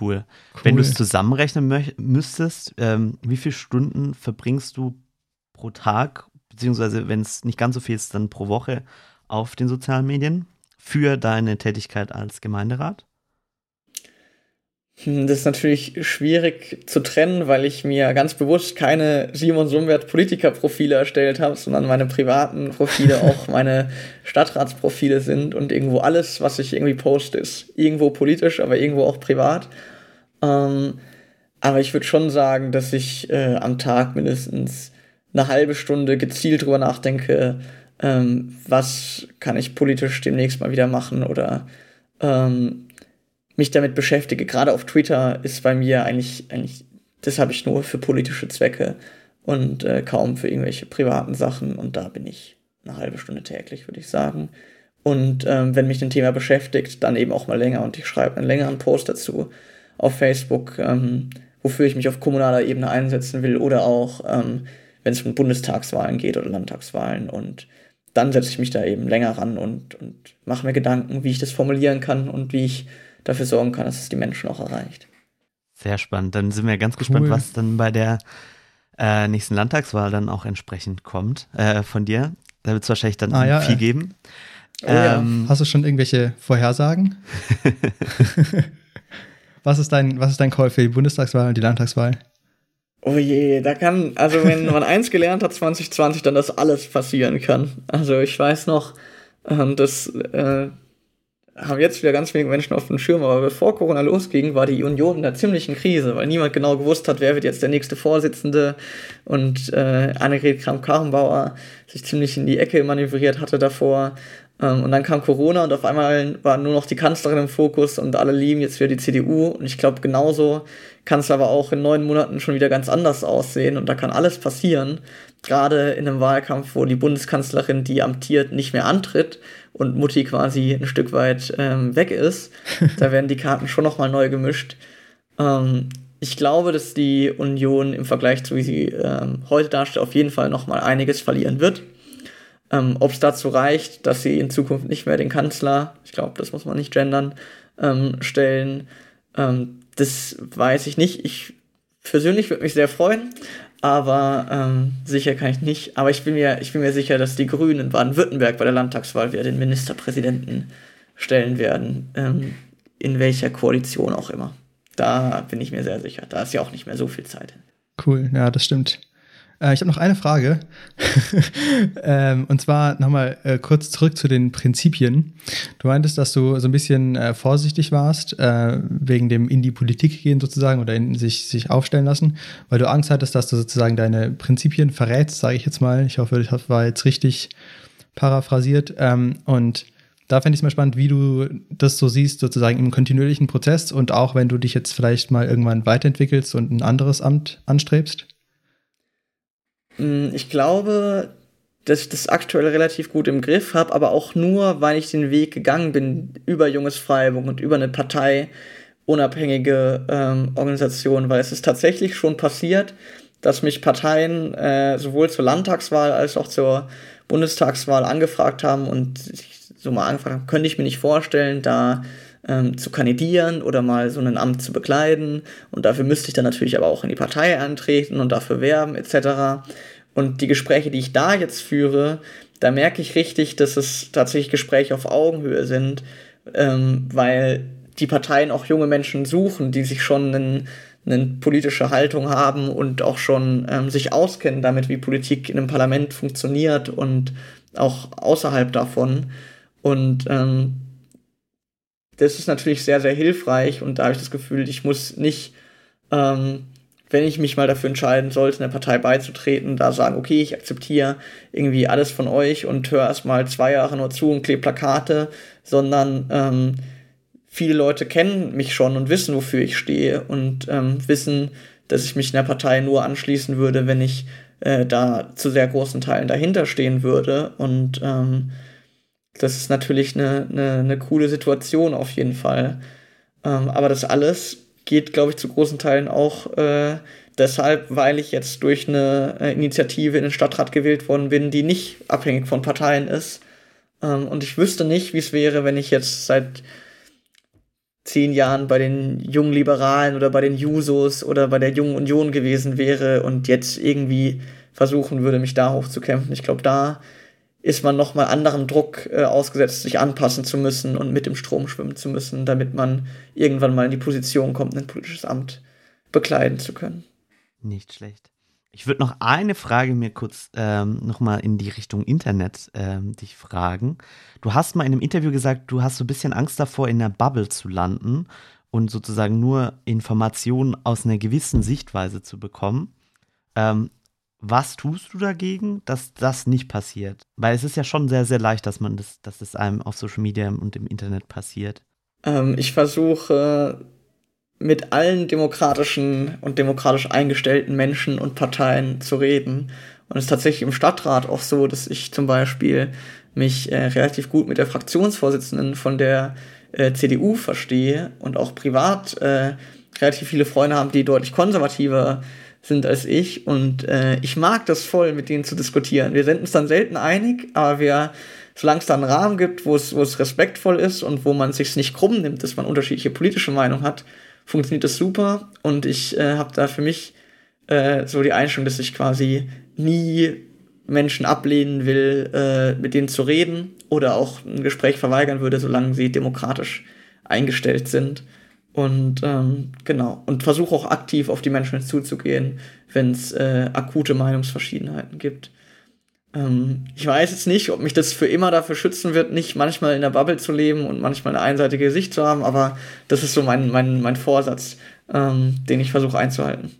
Cool. cool. Wenn du es zusammenrechnen müsstest, ähm, wie viele Stunden verbringst du pro Tag, beziehungsweise wenn es nicht ganz so viel ist, dann pro Woche auf den sozialen Medien für deine Tätigkeit als Gemeinderat? Hm, das ist natürlich schwierig zu trennen, weil ich mir ganz bewusst keine Simon Sumwert Politikerprofile erstellt habe, sondern meine privaten Profile auch meine Stadtratsprofile sind und irgendwo alles, was ich irgendwie poste, ist irgendwo politisch, aber irgendwo auch privat. Ähm, aber ich würde schon sagen, dass ich äh, am Tag mindestens eine halbe Stunde gezielt drüber nachdenke, ähm, was kann ich politisch demnächst mal wieder machen oder ähm, mich damit beschäftige. Gerade auf Twitter ist bei mir eigentlich, eigentlich das habe ich nur für politische Zwecke und äh, kaum für irgendwelche privaten Sachen. Und da bin ich eine halbe Stunde täglich, würde ich sagen. Und ähm, wenn mich ein Thema beschäftigt, dann eben auch mal länger. Und ich schreibe einen längeren Post dazu auf Facebook, ähm, wofür ich mich auf kommunaler Ebene einsetzen will oder auch, ähm, wenn es um Bundestagswahlen geht oder Landtagswahlen. Und dann setze ich mich da eben länger ran und, und mache mir Gedanken, wie ich das formulieren kann und wie ich dafür sorgen kann, dass es die Menschen auch erreicht. Sehr spannend. Dann sind wir ganz cool. gespannt, was dann bei der äh, nächsten Landtagswahl dann auch entsprechend kommt äh, von dir. Da wird es wahrscheinlich dann ah, ja, viel äh. geben. Oh, ähm, ja. Hast du schon irgendwelche Vorhersagen? was, ist dein, was ist dein Call für die Bundestagswahl und die Landtagswahl? Oh je, da kann, also wenn man eins gelernt hat 2020, dann dass alles passieren kann. Also ich weiß noch, ähm, dass äh, haben jetzt wieder ganz wenige Menschen auf dem Schirm, aber bevor Corona losging, war die Union in einer ziemlichen Krise, weil niemand genau gewusst hat, wer wird jetzt der nächste Vorsitzende und äh, Annegret Kramp-Karrenbauer sich ziemlich in die Ecke manövriert hatte davor. Ähm, und dann kam Corona und auf einmal war nur noch die Kanzlerin im Fokus und alle lieben jetzt wieder die CDU. Und ich glaube, genauso kann es aber auch in neun Monaten schon wieder ganz anders aussehen und da kann alles passieren. Gerade in einem Wahlkampf, wo die Bundeskanzlerin, die amtiert, nicht mehr antritt und Mutti quasi ein Stück weit ähm, weg ist. da werden die Karten schon nochmal neu gemischt. Ähm, ich glaube, dass die Union im Vergleich zu wie sie ähm, heute dasteht, auf jeden Fall nochmal einiges verlieren wird. Ähm, Ob es dazu reicht, dass sie in Zukunft nicht mehr den Kanzler, ich glaube, das muss man nicht gendern, ähm, stellen, ähm, das weiß ich nicht. Ich persönlich würde mich sehr freuen, aber ähm, sicher kann ich nicht. Aber ich bin mir, ich bin mir sicher, dass die Grünen in Baden-Württemberg bei der Landtagswahl wieder den Ministerpräsidenten stellen werden, ähm, in welcher Koalition auch immer. Da bin ich mir sehr sicher. Da ist ja auch nicht mehr so viel Zeit. Cool, ja, das stimmt. Äh, ich habe noch eine Frage. ähm, und zwar nochmal äh, kurz zurück zu den Prinzipien. Du meintest, dass du so ein bisschen äh, vorsichtig warst, äh, wegen dem in die Politik gehen sozusagen oder in sich, sich aufstellen lassen, weil du Angst hattest, dass du sozusagen deine Prinzipien verrätst, sage ich jetzt mal. Ich hoffe, das war jetzt richtig paraphrasiert. Ähm, und da fände ich es mal spannend, wie du das so siehst, sozusagen im kontinuierlichen Prozess und auch wenn du dich jetzt vielleicht mal irgendwann weiterentwickelst und ein anderes Amt anstrebst. Mm, ich glaube, dass ich das aktuell relativ gut im Griff habe, aber auch nur, weil ich den Weg gegangen bin über Junges Freiburg und über eine Partei unabhängige ähm, Organisation, weil es ist tatsächlich schon passiert, dass mich Parteien äh, sowohl zur Landtagswahl als auch zur Bundestagswahl angefragt haben und so mal angefragt haben, könnte ich mir nicht vorstellen, da ähm, zu kandidieren oder mal so ein Amt zu bekleiden. Und dafür müsste ich dann natürlich aber auch in die Partei antreten und dafür werben etc. Und die Gespräche, die ich da jetzt führe, da merke ich richtig, dass es tatsächlich Gespräche auf Augenhöhe sind, ähm, weil die Parteien auch junge Menschen suchen, die sich schon einen eine politische Haltung haben und auch schon ähm, sich auskennen damit, wie Politik in einem Parlament funktioniert und auch außerhalb davon. Und ähm, das ist natürlich sehr, sehr hilfreich und da habe ich das Gefühl, ich muss nicht, ähm, wenn ich mich mal dafür entscheiden sollte, einer Partei beizutreten, da sagen, okay, ich akzeptiere irgendwie alles von euch und höre erstmal zwei Jahre nur zu und klebe Plakate, sondern ähm, viele Leute kennen mich schon und wissen, wofür ich stehe und ähm, wissen, dass ich mich einer Partei nur anschließen würde, wenn ich äh, da zu sehr großen Teilen dahinter stehen würde. Und ähm, das ist natürlich eine, eine, eine coole Situation auf jeden Fall. Ähm, aber das alles geht, glaube ich, zu großen Teilen auch äh, deshalb, weil ich jetzt durch eine äh, Initiative in den Stadtrat gewählt worden bin, die nicht abhängig von Parteien ist. Ähm, und ich wüsste nicht, wie es wäre, wenn ich jetzt seit zehn Jahren bei den jungen Liberalen oder bei den Jusos oder bei der Jungen Union gewesen wäre und jetzt irgendwie versuchen würde, mich da hochzukämpfen. Ich glaube, da ist man nochmal anderem Druck äh, ausgesetzt, sich anpassen zu müssen und mit dem Strom schwimmen zu müssen, damit man irgendwann mal in die Position kommt, ein politisches Amt bekleiden zu können. Nicht schlecht. Ich würde noch eine Frage mir kurz ähm, nochmal in die Richtung Internet ähm, dich fragen. Du hast mal in einem Interview gesagt, du hast so ein bisschen Angst davor, in einer Bubble zu landen und sozusagen nur Informationen aus einer gewissen Sichtweise zu bekommen. Ähm, was tust du dagegen, dass das nicht passiert? Weil es ist ja schon sehr, sehr leicht, dass man das, dass es einem auf Social Media und im Internet passiert. Ähm, ich versuche mit allen demokratischen und demokratisch eingestellten Menschen und Parteien zu reden. Und es ist tatsächlich im Stadtrat auch so, dass ich zum Beispiel mich äh, relativ gut mit der Fraktionsvorsitzenden von der äh, CDU verstehe und auch privat äh, relativ viele Freunde haben, die deutlich konservativer sind als ich. Und äh, ich mag das voll, mit denen zu diskutieren. Wir sind uns dann selten einig, aber wir, solange es da einen Rahmen gibt, wo es, respektvoll ist und wo man sich nicht krumm nimmt, dass man unterschiedliche politische Meinungen hat, funktioniert das super und ich äh, habe da für mich äh, so die Einstellung, dass ich quasi nie Menschen ablehnen will, äh, mit denen zu reden oder auch ein Gespräch verweigern würde, solange sie demokratisch eingestellt sind. Und ähm, genau, und versuche auch aktiv auf die Menschen zuzugehen, wenn es äh, akute Meinungsverschiedenheiten gibt. Ähm, ich weiß jetzt nicht, ob mich das für immer dafür schützen wird, nicht manchmal in der Bubble zu leben und manchmal eine einseitige Sicht zu haben, aber das ist so mein, mein, mein Vorsatz, ähm, den ich versuche einzuhalten.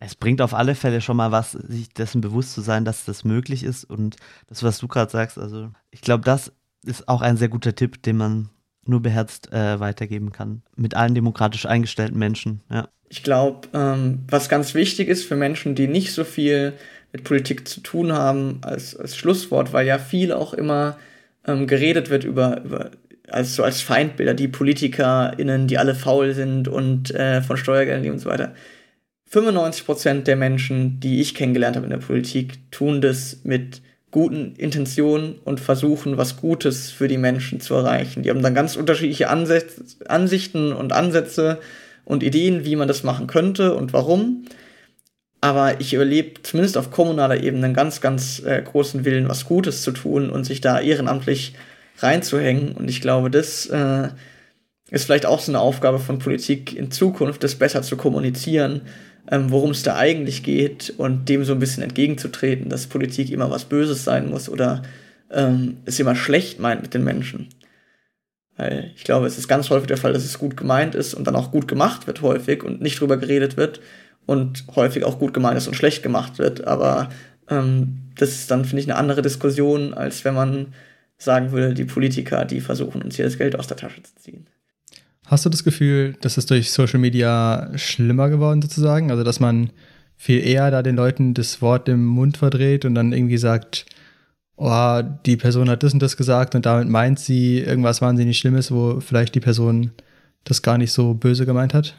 Es bringt auf alle Fälle schon mal was, sich dessen bewusst zu sein, dass das möglich ist und das, was du gerade sagst, also ich glaube, das ist auch ein sehr guter Tipp, den man nur beherzt äh, weitergeben kann. Mit allen demokratisch eingestellten Menschen, ja. Ich glaube, ähm, was ganz wichtig ist für Menschen, die nicht so viel mit Politik zu tun haben als, als Schlusswort, weil ja viel auch immer ähm, geredet wird über, über als so als Feindbilder, die PolitikerInnen, die alle faul sind und äh, von Steuergeldern und so weiter. 95% der Menschen, die ich kennengelernt habe in der Politik, tun das mit guten Intentionen und versuchen, was Gutes für die Menschen zu erreichen. Die haben dann ganz unterschiedliche Ansätze, Ansichten und Ansätze und Ideen, wie man das machen könnte und warum aber ich erlebe zumindest auf kommunaler Ebene einen ganz, ganz äh, großen Willen, was Gutes zu tun und sich da ehrenamtlich reinzuhängen. Und ich glaube, das äh, ist vielleicht auch so eine Aufgabe von Politik in Zukunft, das besser zu kommunizieren, worum es da eigentlich geht und dem so ein bisschen entgegenzutreten, dass Politik immer was Böses sein muss oder ähm, es immer schlecht meint mit den Menschen. Weil ich glaube, es ist ganz häufig der Fall, dass es gut gemeint ist und dann auch gut gemacht wird häufig und nicht drüber geredet wird und häufig auch gut gemeint ist und schlecht gemacht wird. Aber ähm, das ist dann, finde ich, eine andere Diskussion, als wenn man sagen würde, die Politiker, die versuchen uns hier das Geld aus der Tasche zu ziehen. Hast du das Gefühl, dass es durch Social Media schlimmer geworden sozusagen? Also, dass man viel eher da den Leuten das Wort im Mund verdreht und dann irgendwie sagt, oh, die Person hat das und das gesagt und damit meint sie irgendwas wahnsinnig Schlimmes, wo vielleicht die Person das gar nicht so böse gemeint hat?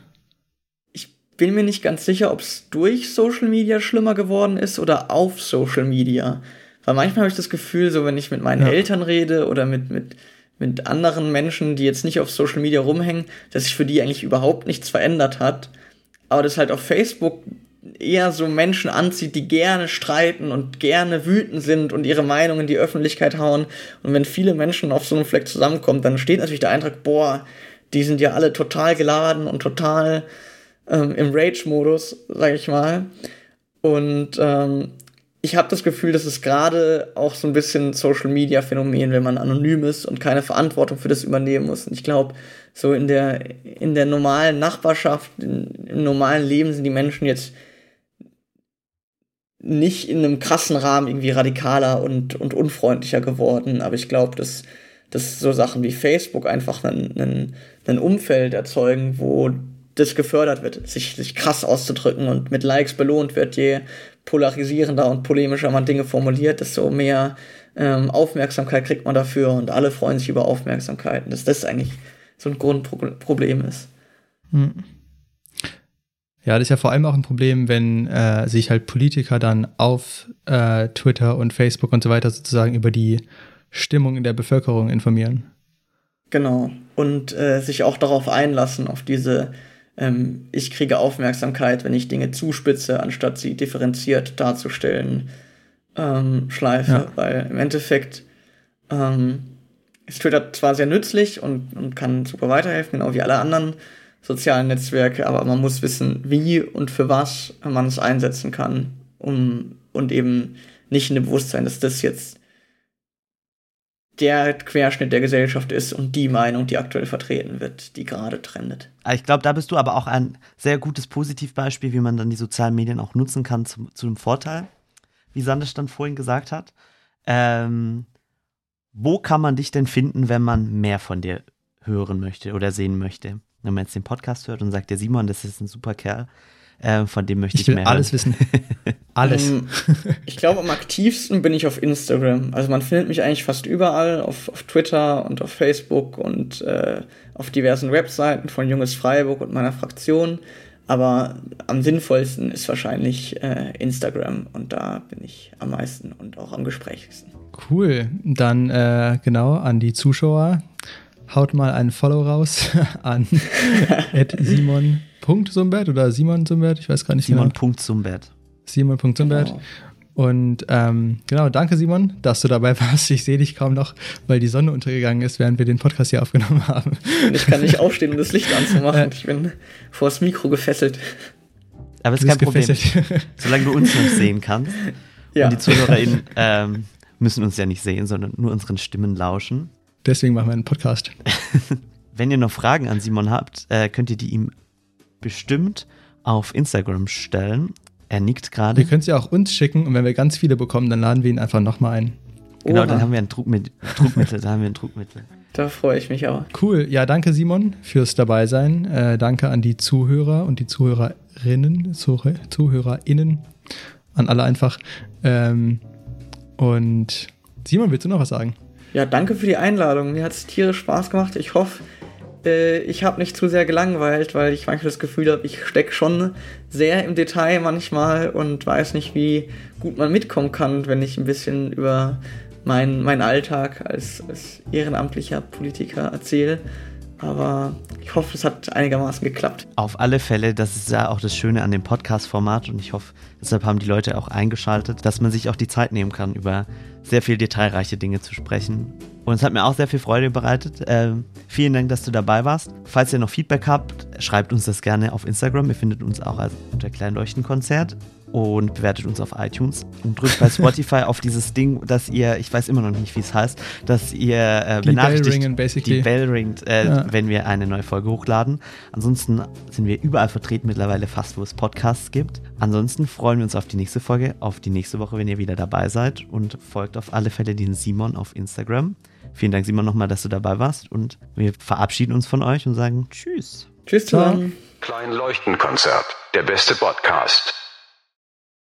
bin mir nicht ganz sicher, ob es durch Social Media schlimmer geworden ist oder auf Social Media. Weil manchmal habe ich das Gefühl, so wenn ich mit meinen Ja. Eltern rede oder mit, mit, mit anderen Menschen, die jetzt nicht auf Social Media rumhängen, dass sich für die eigentlich überhaupt nichts verändert hat. Aber das halt auf Facebook eher so Menschen anzieht, die gerne streiten und gerne wütend sind und ihre Meinung in die Öffentlichkeit hauen. Und wenn viele Menschen auf so einem Fleck zusammenkommen, dann steht natürlich der Eindruck, boah, die sind ja alle total geladen und total ähm, im Rage-Modus, sag ich mal. Und ähm, ich habe das Gefühl, das ist gerade auch so ein bisschen Social-Media-Phänomen, wenn man anonym ist und keine Verantwortung für das übernehmen muss. Und ich glaube, so in der, in der normalen Nachbarschaft, in, im normalen Leben sind die Menschen jetzt nicht in einem krassen Rahmen irgendwie radikaler und, und unfreundlicher geworden. Aber ich glaube, dass, dass so Sachen wie Facebook einfach ein, ein, ein Umfeld erzeugen, wo das gefördert wird, sich, sich krass auszudrücken und mit Likes belohnt wird, je polarisierender und polemischer man Dinge formuliert, desto mehr ähm, Aufmerksamkeit kriegt man dafür und alle freuen sich über Aufmerksamkeit. Und dass das eigentlich so ein Grundproblem ist. Hm. Ja, das ist ja vor allem auch ein Problem, wenn äh, sich halt Politiker dann auf äh, Twitter und Facebook und so weiter sozusagen über die Stimmung in der Bevölkerung informieren. Genau. Und äh, sich auch darauf einlassen, auf diese ähm, ich kriege Aufmerksamkeit, wenn ich Dinge zuspitze, anstatt sie differenziert darzustellen, ähm, Schleife. Ja. Weil im Endeffekt ähm, ist Twitter zwar sehr nützlich und, und kann super weiterhelfen, genau wie alle anderen sozialen Netzwerke, aber man muss wissen, wie und für was man es einsetzen kann, um und eben nicht in dem Bewusstsein, dass das jetzt der Querschnitt der Gesellschaft ist und die Meinung, die aktuell vertreten wird, die gerade trendet. Ah, Ich glaube, da bist du aber auch ein sehr gutes Positivbeispiel, wie man dann die sozialen Medien auch nutzen kann zum, zu dem Vorteil, wie Sandes dann vorhin gesagt hat. Ähm, wo kann man dich denn finden, wenn man mehr von dir hören möchte oder sehen möchte? Wenn man jetzt den Podcast hört und sagt, der Simon, das ist ein super Kerl, äh, von dem möchte ich, Ich will mehr alles hören. wissen. alles. Ähm, ich glaube, am aktivsten bin ich auf Instagram. Also man findet mich eigentlich fast überall, auf, auf Twitter und auf Facebook und äh, auf diversen Webseiten von Junges Freiburg und meiner Fraktion. Aber am sinnvollsten ist wahrscheinlich äh, Instagram und da bin ich am meisten und auch am gesprächigsten. Cool. Dann äh, genau an die Zuschauer. Haut mal einen Follow raus an simon.sumbert oder Simon Sumbert, ich weiß gar nicht genau. Simon.sumbert. Simon.sumbert. Genau. Und ähm, genau, danke Simon, dass du dabei warst. Ich sehe dich kaum noch, weil die Sonne untergegangen ist, während wir den Podcast hier aufgenommen haben. Und ich kann nicht aufstehen, um das Licht anzumachen. Äh. Ich bin vor das Mikro gefesselt. Aber Du ist kein Problem. gefesselt. Solange du uns noch sehen kannst. Ja. Und die ZuhörerInnen ähm, müssen uns ja nicht sehen, sondern nur unseren Stimmen lauschen. Deswegen machen wir einen Podcast. Wenn ihr noch Fragen an Simon habt, äh, könnt ihr die ihm bestimmt auf Instagram stellen. Er nickt gerade. Ihr könnt sie auch uns schicken und wenn wir ganz viele bekommen, dann laden wir ihn einfach nochmal ein. Genau, Oha. dann haben wir ein Druckmittel. Druckmittel da haben wir ein Druckmittel. Da freue ich mich aber. Cool. Ja, danke Simon fürs Dabeisein. Äh, danke an die Zuhörer und die Zuhörerinnen, Zuh ZuhörerInnen, an alle einfach. Ähm, und Simon, willst du noch was sagen? Ja, danke für die Einladung. Mir hat es tierisch Spaß gemacht. Ich hoffe, äh, ich habe nicht zu sehr gelangweilt, weil ich manchmal das Gefühl habe, ich stecke schon sehr im Detail manchmal und weiß nicht, wie gut man mitkommen kann, wenn ich ein bisschen über meinen mein Alltag als, als ehrenamtlicher Politiker erzähle. Aber ich hoffe, es hat einigermaßen geklappt. Auf alle Fälle, das ist ja auch das Schöne an dem Podcast-Format und ich hoffe, deshalb haben die Leute auch eingeschaltet, dass man sich auch die Zeit nehmen kann, über sehr viel detailreiche Dinge zu sprechen. Und es hat mir auch sehr viel Freude bereitet. Ähm, vielen Dank, dass du dabei warst. Falls ihr noch Feedback habt, schreibt uns das gerne auf Instagram. Ihr findet uns auch als unter Kleinleuchtenkonzert und bewertet uns auf iTunes und drückt bei Spotify auf dieses Ding, dass ihr, ich weiß immer noch nicht, wie es heißt, dass ihr äh, Die benachrichtigt, Bell ringen, basically. die Bell ringt, äh, Ja. wenn wir eine neue Folge hochladen. Ansonsten sind wir überall vertreten mittlerweile fast, wo es Podcasts gibt. Ansonsten freuen wir uns auf die nächste Folge, auf die nächste Woche, wenn ihr wieder dabei seid und folgt auf alle Fälle den Simon auf Instagram. Vielen Dank, Simon, nochmal, dass du dabei warst und wir verabschieden uns von euch und sagen Tschüss. Tschüss zusammen. Klein Leuchtenkonzert. Der beste Podcast.